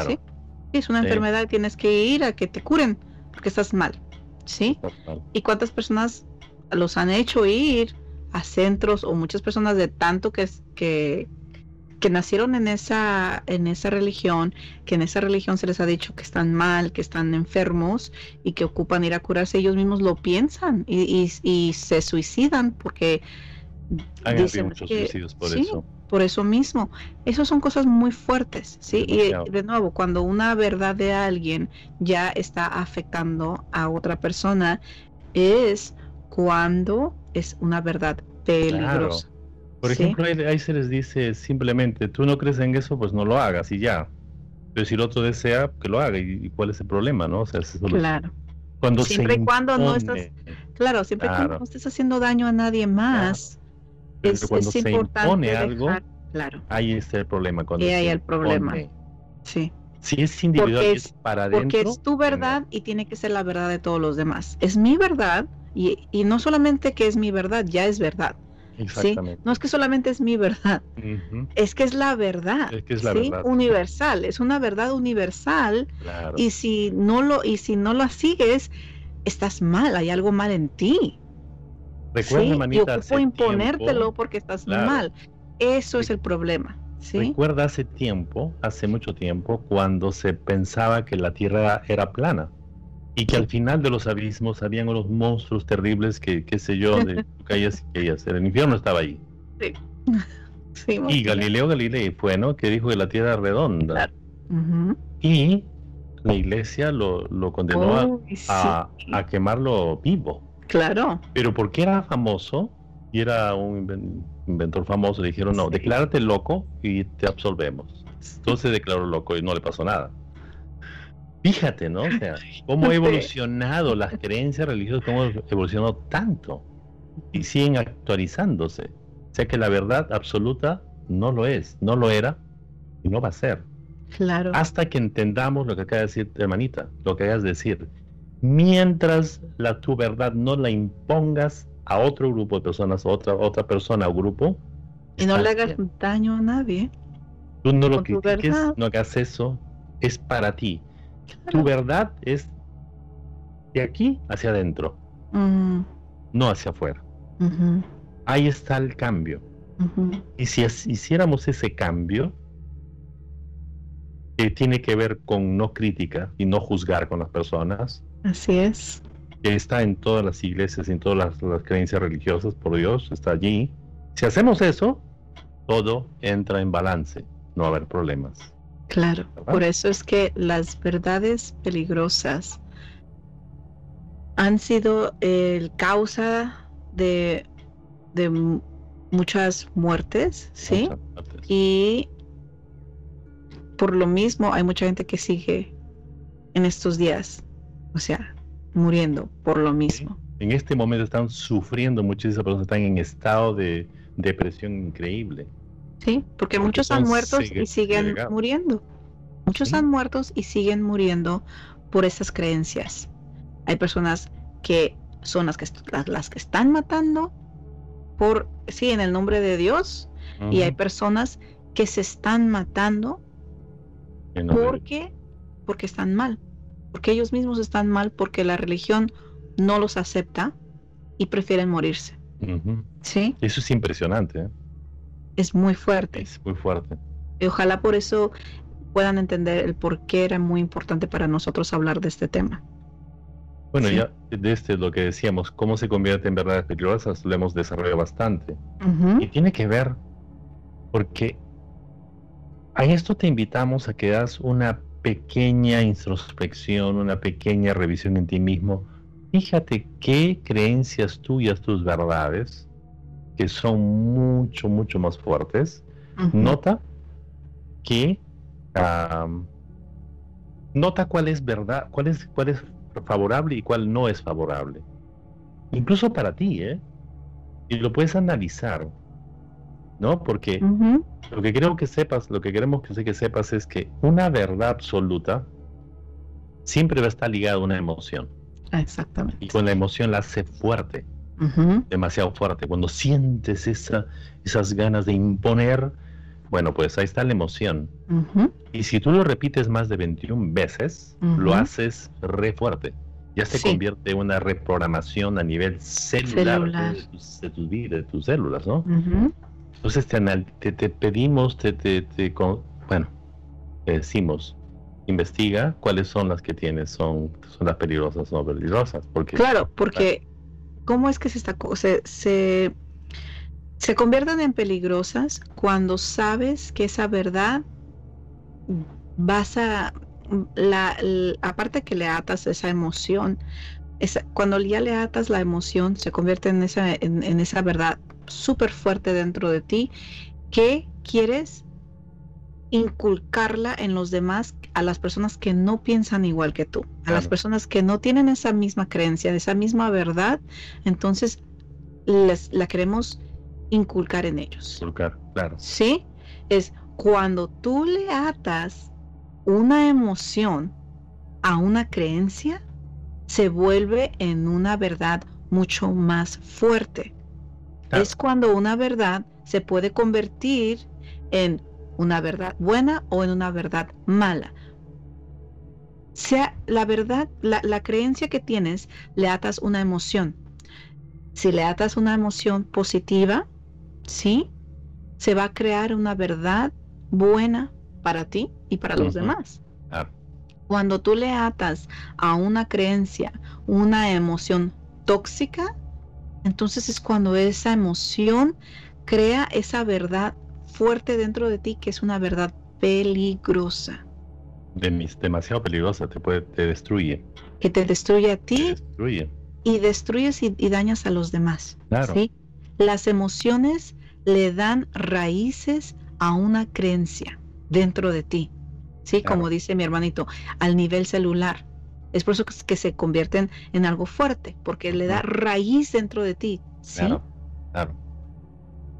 Sí, es una enfermedad y tienes que ir a que te curen porque estás mal. ¿Sí? ¿Y cuántas personas los han hecho ir a centros o muchas personas de tanto que, que, que nacieron en esa, en esa religión, que en esa religión se les ha dicho que están mal, que están enfermos y que ocupan ir a curarse, ellos mismos lo piensan y, y, se suicidan porque Hay muchos suicidios por eso. Por eso mismo, esas son cosas muy fuertes, ¿sí? Y de nuevo, cuando una verdad de alguien ya está afectando a otra persona, es cuando es una verdad peligrosa. Por ejemplo, ahí, se les dice simplemente, tú no crees en eso, pues no lo hagas y ya. Pero si el otro desea, que lo haga. ¿Y, cuál es el problema, no? O sea, claro. Cuando siempre y cuando no estás, claro, siempre cuando no estés haciendo daño a nadie más, es, cuando se impone algo, claro. ahí está el problema. Cuando y ahí el problema. Sí. Si es individual, es, para adentro. Porque es tu verdad y tiene que ser la verdad de todos los demás. Es mi verdad y, y no solamente que es mi verdad, ya es verdad. No es que solamente es mi verdad, es que es la verdad, universal, es una verdad universal. Y si no lo y si no la sigues estás mal, hay algo mal en ti. Recuerda, manita, y imponértelo porque estás mal. Eso es el problema. Recuerda hace tiempo, hace mucho tiempo, cuando se pensaba que la Tierra era plana y que al final de los abismos habían unos monstruos terribles que, qué sé yo, de <laughs> calles y calles. El infierno estaba ahí. Sí. y Galileo Galilei fue, ¿no? Que dijo que la tierra era redonda. Y la iglesia lo, condenó a, a, quemarlo vivo. Claro. Pero porque era famoso y era un inventor famoso, le dijeron, no, declárate loco y te absolvemos. Entonces declaró loco y no le pasó nada. Fíjate, ¿no? O sea, cómo ha <laughs> evolucionado las creencias religiosas, cómo ha evolucionado tanto y siguen actualizándose. O sea que la verdad absoluta no lo es, no lo era y no va a ser. Claro. Hasta que entendamos lo que acaba de decir hermanita, lo que acabas de decir. Mientras la tu verdad no la impongas a otro grupo de personas, a otra, otra persona o grupo. Y no le hagas daño a nadie. Tú no lo critiques, no hagas eso, es para ti. Tu verdad es de aquí hacia adentro, no hacia afuera. Ahí está el cambio. Y si hiciéramos ese cambio, que tiene que ver con no crítica y no juzgar con las personas. Así es. Que está en todas las iglesias, en todas las, las creencias religiosas, por Dios, está allí. Si hacemos eso, todo entra en balance, no va a haber problemas. Claro, por eso es que las verdades peligrosas han sido el causa de, de muchas muertes, ¿sí? Y por lo mismo hay mucha gente que sigue en estos días, o sea, muriendo por lo mismo. En este momento están sufriendo, muchísimas personas están en estado de depresión increíble. Sí, porque, muchos han muerto y siguen muriendo. Muchos han muerto y siguen muriendo por esas creencias. Hay personas que son las que, las, que están matando por, sí, en el nombre de Dios. Y hay personas que se están matando porque, porque están mal. Porque ellos mismos están mal porque la religión no los acepta y prefieren morirse. ¿Sí? Eso es impresionante. ¿eh? Es muy fuerte. Es muy fuerte. Y ojalá por eso puedan entender el por qué era muy importante para nosotros hablar de este tema. Bueno, ya de este lo que decíamos, cómo se convierte en verdades peligrosas, lo hemos desarrollado bastante. Y tiene que ver porque a esto te invitamos a que das una pequeña introspección, una pequeña revisión en ti mismo. Fíjate qué creencias tuyas, tus verdades, que son mucho, mucho más fuertes, nota que nota cuál es verdad, cuál es, cuál es favorable y cuál no es favorable. Incluso para ti, ¿eh? Y lo puedes analizar, ¿no? Porque lo que creo que sepas, lo que queremos que, que sepas es que una verdad absoluta siempre va a estar ligada a una emoción. Exactamente. Y con la emoción la hace fuerte demasiado fuerte, cuando sientes esa, esas ganas de imponer, bueno, pues ahí está la emoción. Y si tú lo repites más de 21 veces, lo haces re fuerte. Ya se convierte en una reprogramación a nivel celular, De, tus, de, tus, células, ¿no? Entonces te, te, pedimos, te, te, bueno, te decimos, investiga cuáles son las que tienes, son, son las peligrosas o no peligrosas. Porque, claro, porque ¿cómo es que se, está, se, se, se convierten en peligrosas cuando sabes que esa verdad vas a, la, aparte que le atas esa emoción, cuando ya le atas la emoción, se convierte en esa, en, esa verdad súper fuerte dentro de ti. Que quieres inculcarla en los demás, a las personas que no piensan igual que tú, a las personas que no tienen esa misma creencia, esa misma verdad, entonces les, la queremos inculcar en ellos. Inculcar, claro. Sí, es cuando tú le atas una emoción a una creencia, se vuelve en una verdad mucho más fuerte. Es cuando una verdad se puede convertir en una verdad buena o en una verdad mala. Sea la verdad, la, la creencia que tienes, le atas una emoción. Si le atas una emoción positiva, ¿sí? Se va a crear una verdad buena para ti y para los demás. Cuando tú le atas a una creencia una emoción tóxica, entonces es cuando esa emoción crea esa verdad fuerte dentro de ti que es una verdad peligrosa. demasiado peligrosa, te puede, te destruye. Que te destruye a ti. Y destruyes y, dañas a los demás. ¿sí? Las emociones le dan raíces a una creencia dentro de ti. Sí, como dice mi hermanito, al nivel celular. Es por eso que, se convierten en algo fuerte, porque le da raíz dentro de ti. ¿sí? Claro, claro.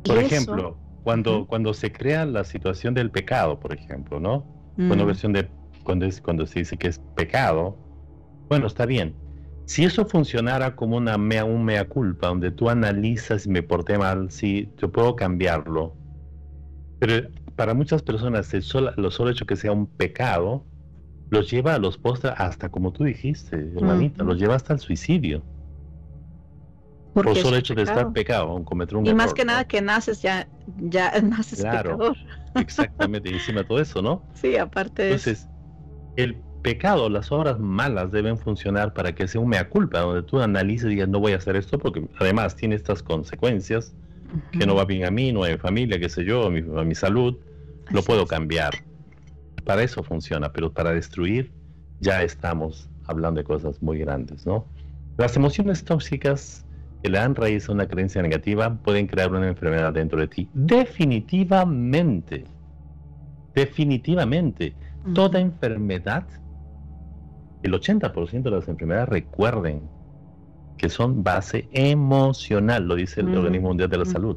Por ejemplo, cuando, cuando se crea la situación del pecado, por ejemplo, ¿no? Cuando, mm. versión de, cuando, es, cuando se dice que es pecado, bueno, está bien. Si eso funcionara como una mea, un mea culpa, donde tú analizas si me porté mal, sí, yo puedo cambiarlo. Pero para muchas personas el solo, lo solo hecho que sea un pecado los lleva a los postres hasta como tú dijiste, hermanita, los lleva hasta el suicidio. Por solo hecho de estar pecado, cometer un Y más que nada que naces ya, ya <laughs> naces claro, pecador. Exactamente, encima de todo eso, ¿no? <laughs> Sí, aparte Entonces, el pecado, las obras malas deben funcionar para que sea un mea culpa, donde tú analices y digas, no voy a hacer esto porque además tiene estas consecuencias que no va bien a mí, no a mi familia, qué sé yo, a mi, salud, lo puedo cambiar. Para eso funciona, pero para destruir ya estamos hablando de cosas muy grandes, ¿no? Las emociones tóxicas que le dan raíz a una creencia negativa pueden crear una enfermedad dentro de ti. Definitivamente. Definitivamente. Toda enfermedad, el 80% de las enfermedades, recuerden, que son base emocional, lo dice el mm, Organismo Mundial de la mm. Salud.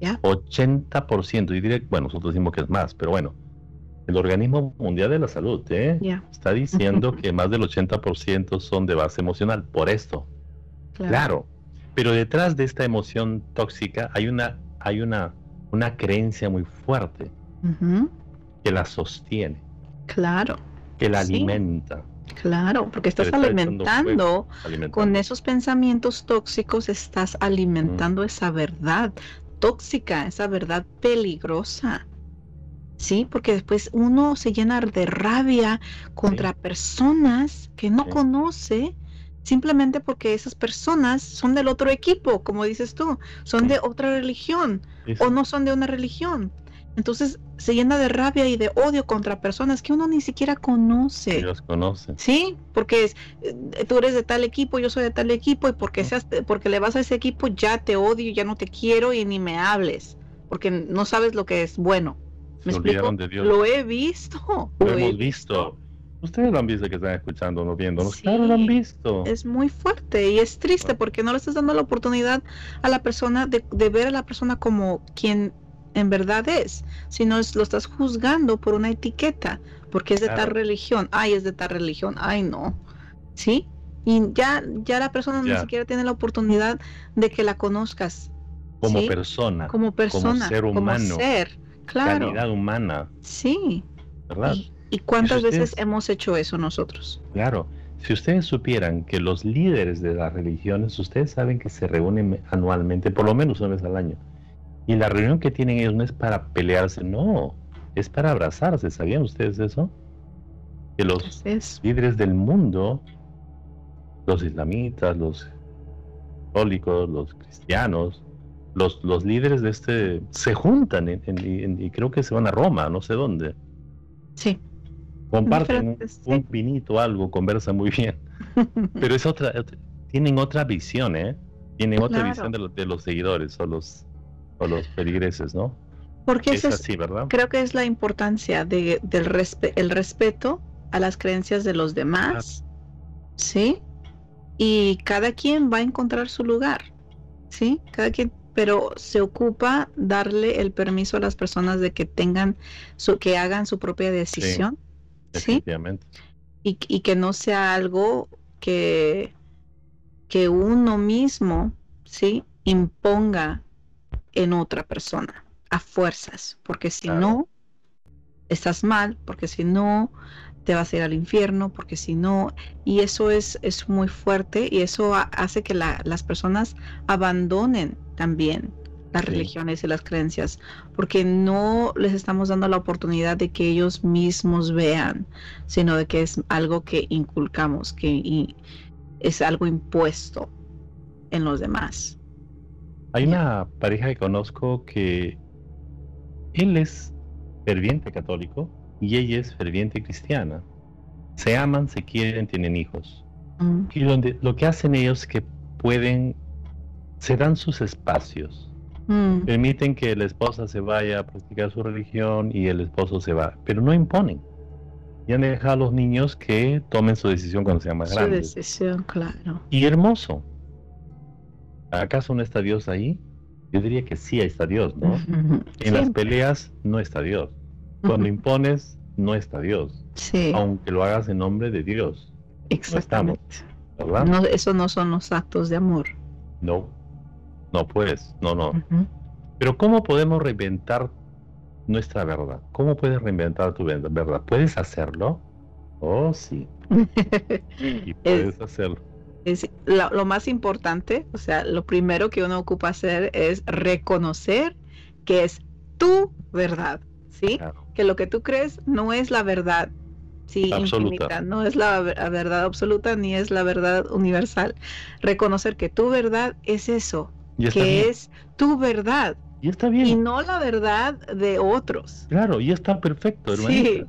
80%, y diré, bueno, nosotros decimos que es más, pero bueno, el Organismo Mundial de la Salud ¿eh? está diciendo <laughs> que más del 80% son de base emocional, por esto. Claro. Pero detrás de esta emoción tóxica hay una, hay una, una creencia muy fuerte que la sostiene. Claro. Que la alimenta. Claro, porque estás alimentando, con esos pensamientos tóxicos, estás alimentando esa verdad tóxica, esa verdad peligrosa. Sí, porque después uno se llena de rabia contra personas que no conoce simplemente porque esas personas son del otro equipo, como dices tú, son de otra religión o no son de una religión. Entonces se llena de rabia y de odio contra personas que uno ni siquiera conoce. los conoce. Sí, porque es, eh, tú eres de tal equipo, yo soy de tal equipo y porque seas, porque le vas a ese equipo ya te odio, ya no te quiero y ni me hables, porque no sabes lo que es bueno. ¿Me explico? Lo he visto. Lo, hemos visto. Ustedes lo han visto que están escuchando, no viéndonos. claro, lo han visto. Es muy fuerte y es triste porque no le estás dando la oportunidad a la persona de, de ver a la persona como quien en verdad es, sino es, lo estás juzgando por una etiqueta, porque es de tal religión, ay, es de tal religión, ay, no, ¿sí? Y ya, ya la persona ni siquiera tiene la oportunidad de que la conozcas. Como persona. Como persona. Como ser humano. ser, claro. Calidad humana. Sí. ¿Verdad? ¿Y, cuántas veces hemos hecho eso nosotros? Claro. Si ustedes supieran que los líderes de las religiones, ustedes saben que se reúnen anualmente, por lo menos una vez al año, Y la reunión que tienen ellos no es para pelearse, no, es para abrazarse. ¿Sabían ustedes eso? Que los líderes del mundo, los islamitas, los católicos, los cristianos, los, los líderes de este se juntan y creo que se van a Roma, no sé dónde. Sí. Comparten un, pinito, algo, conversan muy bien. <laughs> Pero es otra, tienen otra visión, ¿eh? Tienen otra visión de, los, de los seguidores o los, o los peligreses, ¿no? Porque es así, ¿verdad? Creo que es la importancia de, del el respeto a las creencias de los demás, ¿sí? Y cada quien va a encontrar su lugar, ¿sí? Cada quien, pero se ocupa darle el permiso a las personas de que tengan, su, que hagan su propia decisión. ¿sí? Y, y, que no sea algo que, que uno mismo, ¿sí? Imponga en otra persona a fuerzas, porque si no, estás mal, porque si no, te vas a ir al infierno, porque si no, y eso es, es muy fuerte y eso hace que las personas abandonen también las religiones y las creencias, porque no les estamos dando la oportunidad de que ellos mismos vean, sino de que es algo que inculcamos, que es algo impuesto en los demás. Hay una pareja que conozco que él es ferviente católico y ella es ferviente cristiana. Se aman, se quieren, tienen hijos. Mm. Y donde, lo que hacen ellos es que pueden, se dan sus espacios Mm. Permiten que la esposa se vaya a practicar su religión y el esposo se va, pero no imponen. Y han dejado a los niños que tomen su decisión cuando sean más grandes. Su decisión, claro. Y hermoso. ¿Acaso no está Dios ahí? Yo diría que sí, ahí está Dios, ¿no? <laughs> En las peleas no está Dios. Cuando impones, no está Dios. Sí. Aunque lo hagas en nombre de Dios. Exactamente. No, eso no son los actos de amor. No. No puedes, no, no. Pero ¿cómo podemos reinventar nuestra verdad? ¿Cómo puedes reinventar tu verdad? ¿Puedes hacerlo? Oh, sí. <laughs> y puedes hacerlo. lo, más importante, o sea, lo primero que uno ocupa hacer es reconocer que es tu verdad, ¿sí? Que lo que tú crees no es la verdad, sí, infinita, no es la, verdad absoluta ni es la verdad universal. Reconocer que tu verdad es eso, que es tu verdad. Y está bien. Y no la verdad de otros. Claro, y está perfecto, hermano. Sí.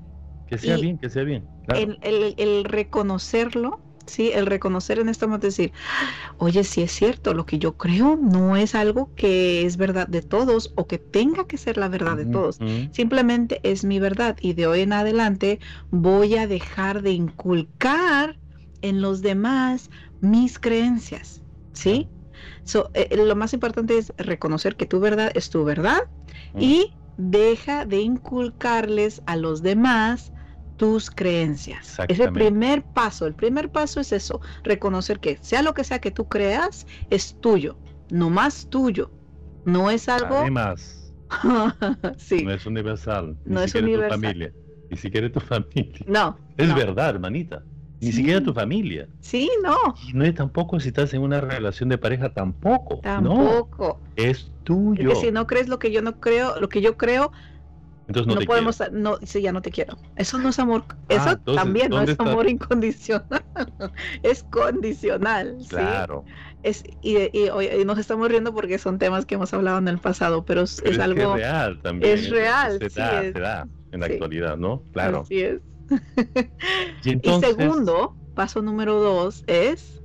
Que sea bien, que sea bien. El, reconocerlo, sí, el reconocer en esto momento decir, oye, si es cierto, lo que yo creo no es algo que es verdad de todos o que tenga que ser la verdad de todos. Simplemente es mi verdad y de hoy en adelante voy a dejar de inculcar en los demás mis creencias, ¿sí? Eh, eh, lo más importante es reconocer que tu verdad es tu verdad y deja de inculcarles a los demás tus creencias. Es el primer paso. El primer paso es eso, reconocer que sea lo que sea que tú creas, es tuyo, no más tuyo. No es algo... Además, <laughs> sí. no es universal. No es universal. Tu familia. Ni siquiera tu <laughs> familia. No. Es verdad, hermanita. Ni siquiera tu familia. Sí, no. Y no es tampoco si estás en una relación de pareja, tampoco. Tampoco. Es tuyo. Porque si no crees lo que yo no creo, lo que yo creo, entonces no, podemos, no, sí, ya no te quiero. Eso no es amor, ah, eso también no es amor incondicional, <laughs> es condicional. Claro. Es, y, y, nos estamos riendo porque son temas que hemos hablado en el pasado, pero es, algo... Es real también. Es real. Se, da, se da en la actualidad, ¿no? Claro. Así es. <laughs> y, segundo, paso número dos es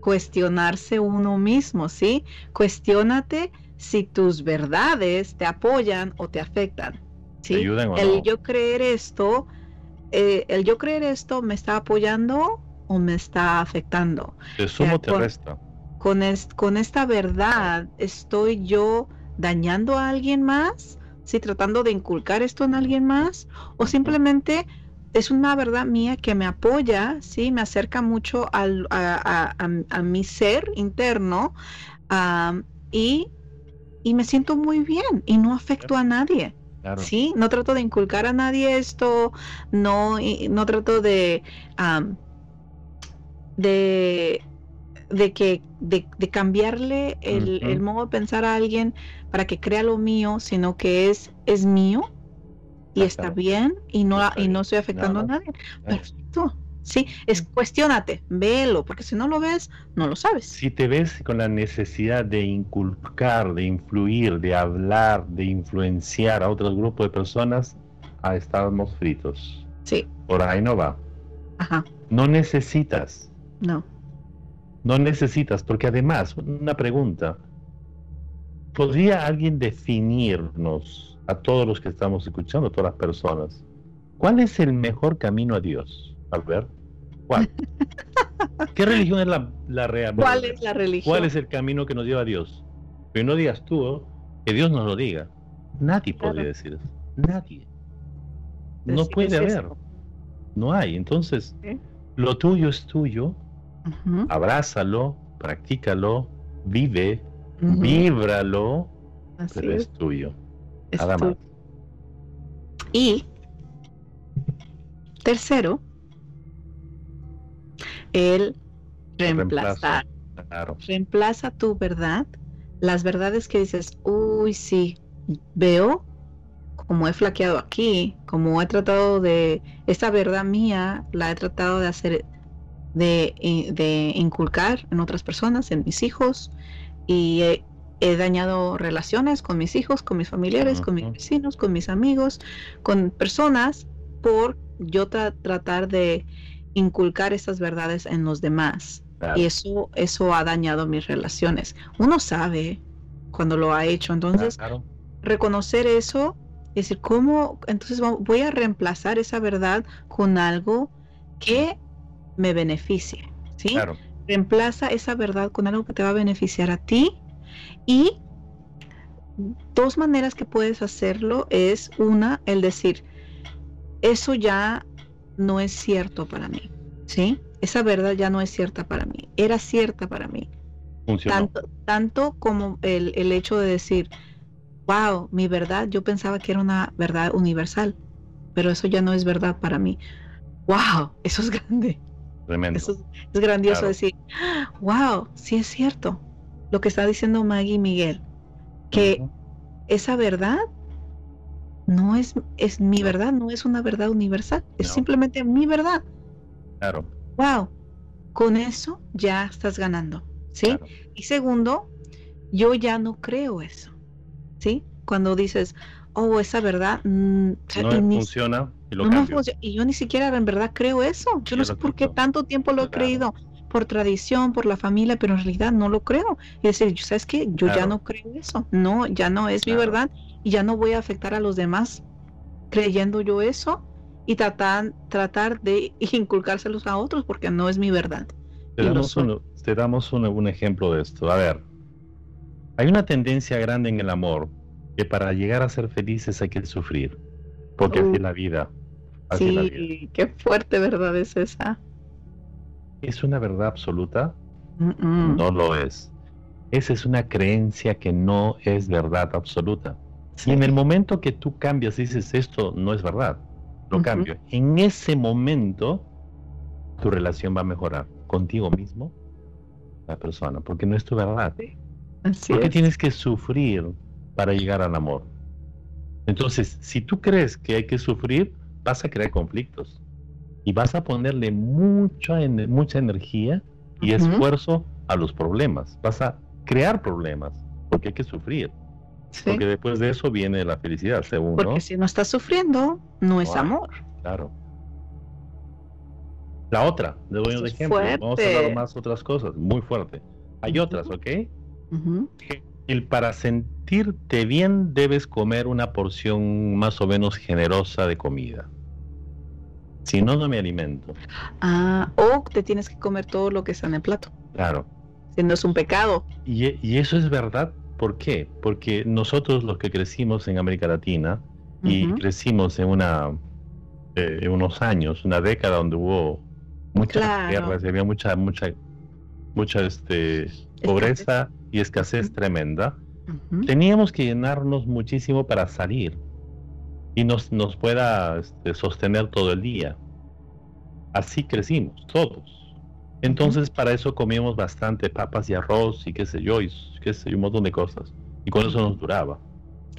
cuestionarse uno mismo, ¿sí? Cuestiónate si tus verdades te apoyan o te afectan. ¿sí? el yo creer esto, eh, el yo creer esto me está apoyando o me está afectando. Eso no te resta. Con, con esta verdad, ¿estoy yo dañando a alguien más? ¿Sí? Tratando de inculcar esto en alguien más? ¿O simplemente es una verdad mía que me apoya, ¿sí? Me acerca mucho al, a, mi ser interno y, me siento muy bien y no afecto a nadie. ¿Sí? No trato de inculcar a nadie esto, no, no trato de, de de que de, cambiarle el, modo de pensar a alguien para que crea lo mío, sino que es es mío y está bien y no y no estoy afectando a nadie. Perfecto. Sí, es cuestionate, velo, porque si no lo ves, no lo sabes. Si te ves con la necesidad de inculcar, de influir, de hablar, de influenciar a otros grupos de personas, a estamos fritos. Sí. Por ahí no va. Ajá. No necesitas. No. No necesitas, porque además, una pregunta. ¿Podría alguien definirnos a todos los que estamos escuchando, a todas las personas, cuál es el mejor camino a Dios? A ver. ¿Cuál? <laughs> ¿Qué religión es la, la real? ¿Cuál es la religión? ¿Cuál es el camino que nos lleva a Dios? Que no digas tú, que Dios nos lo diga. Nadie podría decir eso. Nadie. No puede haber. No hay. Entonces, lo tuyo es tuyo. Abrázalo, practícalo, vive, víbralo, pero es, tuyo. Nada más. Y tercero, el reemplazar. Reemplaza tu verdad, las verdades que dices, uy, sí, veo como he flaqueado aquí, como he tratado de, esta verdad mía la he tratado de hacer, de, de inculcar en otras personas, en mis hijos, y he, dañado relaciones con mis hijos, con mis familiares, con mis vecinos, con mis amigos, con personas, por yo tratar de inculcar estas verdades en los demás. Y eso, eso ha dañado mis relaciones. Uno sabe cuando lo ha hecho. Entonces, reconocer eso, es decir, ¿cómo? Entonces voy a reemplazar esa verdad con algo que me beneficie. ¿sí? Reemplaza esa verdad con algo que te va a beneficiar a ti. Y dos maneras que puedes hacerlo es una, el decir, eso ya no es cierto para mí, ¿sí? Esa verdad ya no es cierta para mí, era cierta para mí. Tanto, tanto como el, el hecho de decir, wow, mi verdad, yo pensaba que era una verdad universal, pero eso ya no es verdad para mí. Wow, eso es grande. Tremendo. Eso es, grandioso decir, wow, sí es cierto. Lo que está diciendo Maggie y Miguel, que esa verdad no es, es mi verdad, no es una verdad universal, es simplemente mi verdad. Claro. Wow, con eso ya estás ganando, ¿sí? Y segundo, yo ya no creo eso, ¿sí? Cuando dices, oh, esa verdad mm, no funciona y lo no Y yo ni siquiera en verdad creo eso. Yo, no sé por qué tanto tiempo lo he creído por tradición, por la familia, pero en realidad no lo creo. Y decir, ¿sabes qué? Yo ya no creo eso. No, ya no es mi verdad y ya no voy a afectar a los demás creyendo yo eso y tratar, tratar de <laughs> inculcárselos a otros porque no es mi verdad. Te damos, un, te damos un, ejemplo de esto. A ver, hay una tendencia grande en el amor que para llegar a ser felices hay que sufrir, porque así es la vida. sí, qué fuerte verdad es esa. ¿Es una verdad absoluta? No lo es. Esa es una creencia que no es verdad absoluta. Y en el momento que tú cambias y dices esto no es verdad, lo cambio. En ese momento tu relación va a mejorar contigo mismo, la persona, porque no es tu verdad. porque tienes que sufrir para llegar al amor. Entonces, si tú crees que hay que sufrir, vas a crear conflictos y vas a ponerle mucha, mucha energía y esfuerzo a los problemas. Vas a crear problemas porque hay que sufrir. Porque después de eso viene la felicidad, según. Porque si no estás sufriendo, no es amor. Claro. La otra, le doy un ejemplo. Vamos a hablar más otras cosas, muy fuerte. Hay otras, ¿ok? El para sentirte bien debes comer una porción más o menos generosa de comida. Si no, no me alimento. Ah, o te tienes que comer todo lo que está en el plato. Claro. Si no es un pecado. Y, y eso es verdad ¿Por qué? Porque nosotros los que crecimos en América Latina y crecimos en una eh, unos años, una década donde hubo muchas guerras y había mucha mucha mucha este pobreza y escasez tremenda, teníamos que llenarnos muchísimo para salir y nos, nos pueda este, sostener todo el día. Así crecimos, todos. Entonces, para eso comíamos bastante papas y arroz y qué sé yo, y qué sé yo, un montón de cosas. Y con eso nos duraba.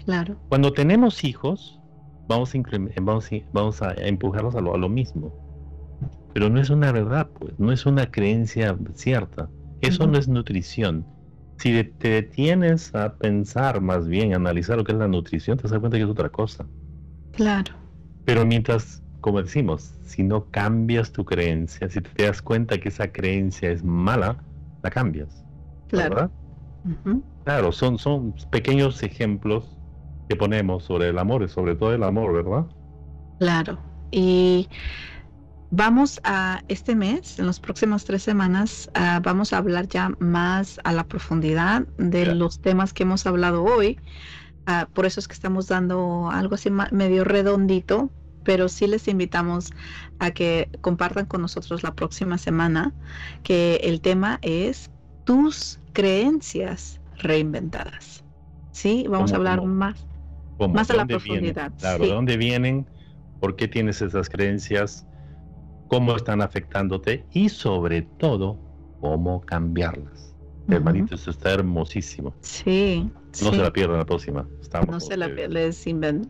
Claro. Cuando tenemos hijos, vamos a, vamos vamos a empujarlos a lo, a lo mismo. Pero no es una verdad, pues, no es una creencia cierta. Eso no es nutrición. Si te detienes a pensar más bien, a analizar lo que es la nutrición, te das cuenta que es otra cosa. Claro. Pero mientras, como decimos, si no cambias tu creencia, si te das cuenta que esa creencia es mala, la cambias. Claro. Claro, son, son pequeños ejemplos que ponemos sobre el amor, sobre todo el amor, ¿verdad? Claro. Y Vamos a este mes, en las próximas tres semanas, ah, vamos a hablar ya más a la profundidad de los temas que hemos hablado hoy. Por eso es que estamos dando algo así medio redondito, pero sí les invitamos a que compartan con nosotros la próxima semana, que el tema es tus creencias reinventadas. Sí, vamos a hablar más, más a la profundidad. Claro, ¿de dónde vienen? ¿Por qué tienes esas creencias? cómo están afectándote y sobre todo cómo cambiarlas. Hermanito, eso está hermosísimo. Sí. No se la pierdan la próxima. no se la les,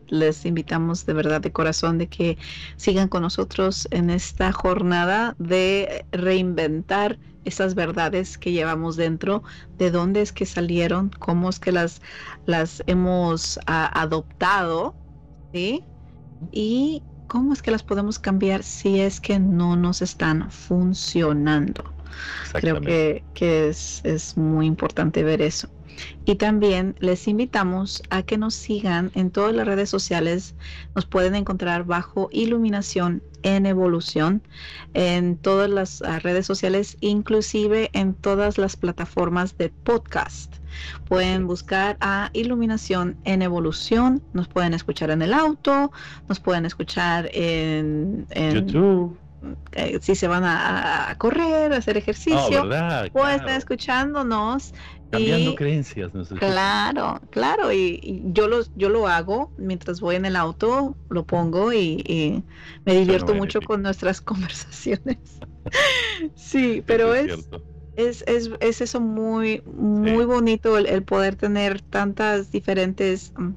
les invitamos de verdad de corazón de que sigan con nosotros en esta jornada de reinventar esas verdades que llevamos dentro, de dónde es que salieron, cómo es que las, las hemos adoptado, ¿sí? Y ¿cómo es que las podemos cambiar si es que no nos están funcionando? Creo que, es, es muy importante ver eso. Y también les invitamos a que nos sigan en todas las redes sociales. Nos pueden encontrar bajo Iluminación en Evolución en todas las ah, redes sociales, inclusive en todas las plataformas de podcast. Pueden buscar a Iluminación en Evolución, nos pueden escuchar en el auto, nos pueden escuchar en, YouTube. Eh, si se van a, correr, a hacer ejercicio, o están escuchándonos Cambiando creencias. claro, claro, y, yo, lo, yo lo hago mientras voy en el auto, lo pongo y, me divierto mucho con nuestras <laughs> conversaciones. <laughs> sí, pero es, es, es, es, eso muy, muy bonito el, poder tener tantas diferentes mm,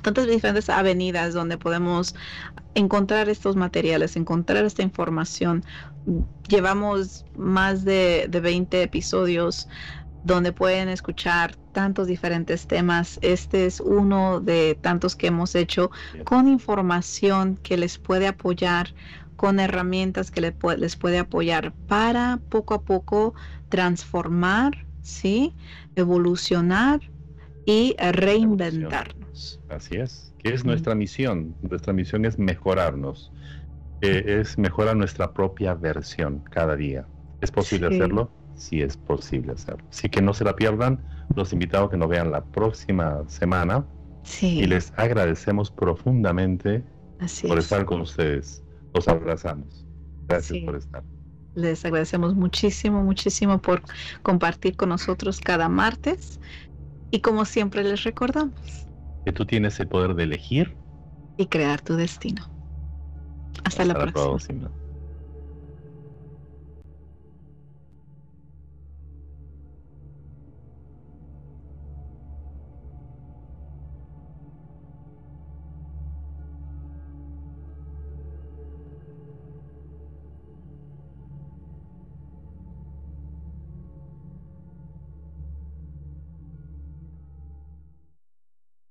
tantas diferentes avenidas donde podemos encontrar estos materiales, encontrar esta información. Llevamos más de, de 20 episodios donde pueden escuchar tantos diferentes temas. Este es uno de tantos que hemos hecho con información que les puede apoyar, con herramientas que les puede, apoyar para poco a poco transformar, ¿sí? evolucionar y Así es, que es nuestra misión. Nuestra misión es mejorarnos, eh, es mejorar nuestra propia versión cada día. ¿Es posible hacerlo? si es posible hacerlo. Así que no se la pierdan, los invitamos a que nos vean la próxima semana. Y les agradecemos profundamente por estar con ustedes. Los abrazamos. Gracias por estar. Les agradecemos muchísimo, muchísimo por compartir con nosotros cada martes. Y como siempre les recordamos. Que tú tienes el poder de elegir. Y crear tu destino. Hasta, la próxima.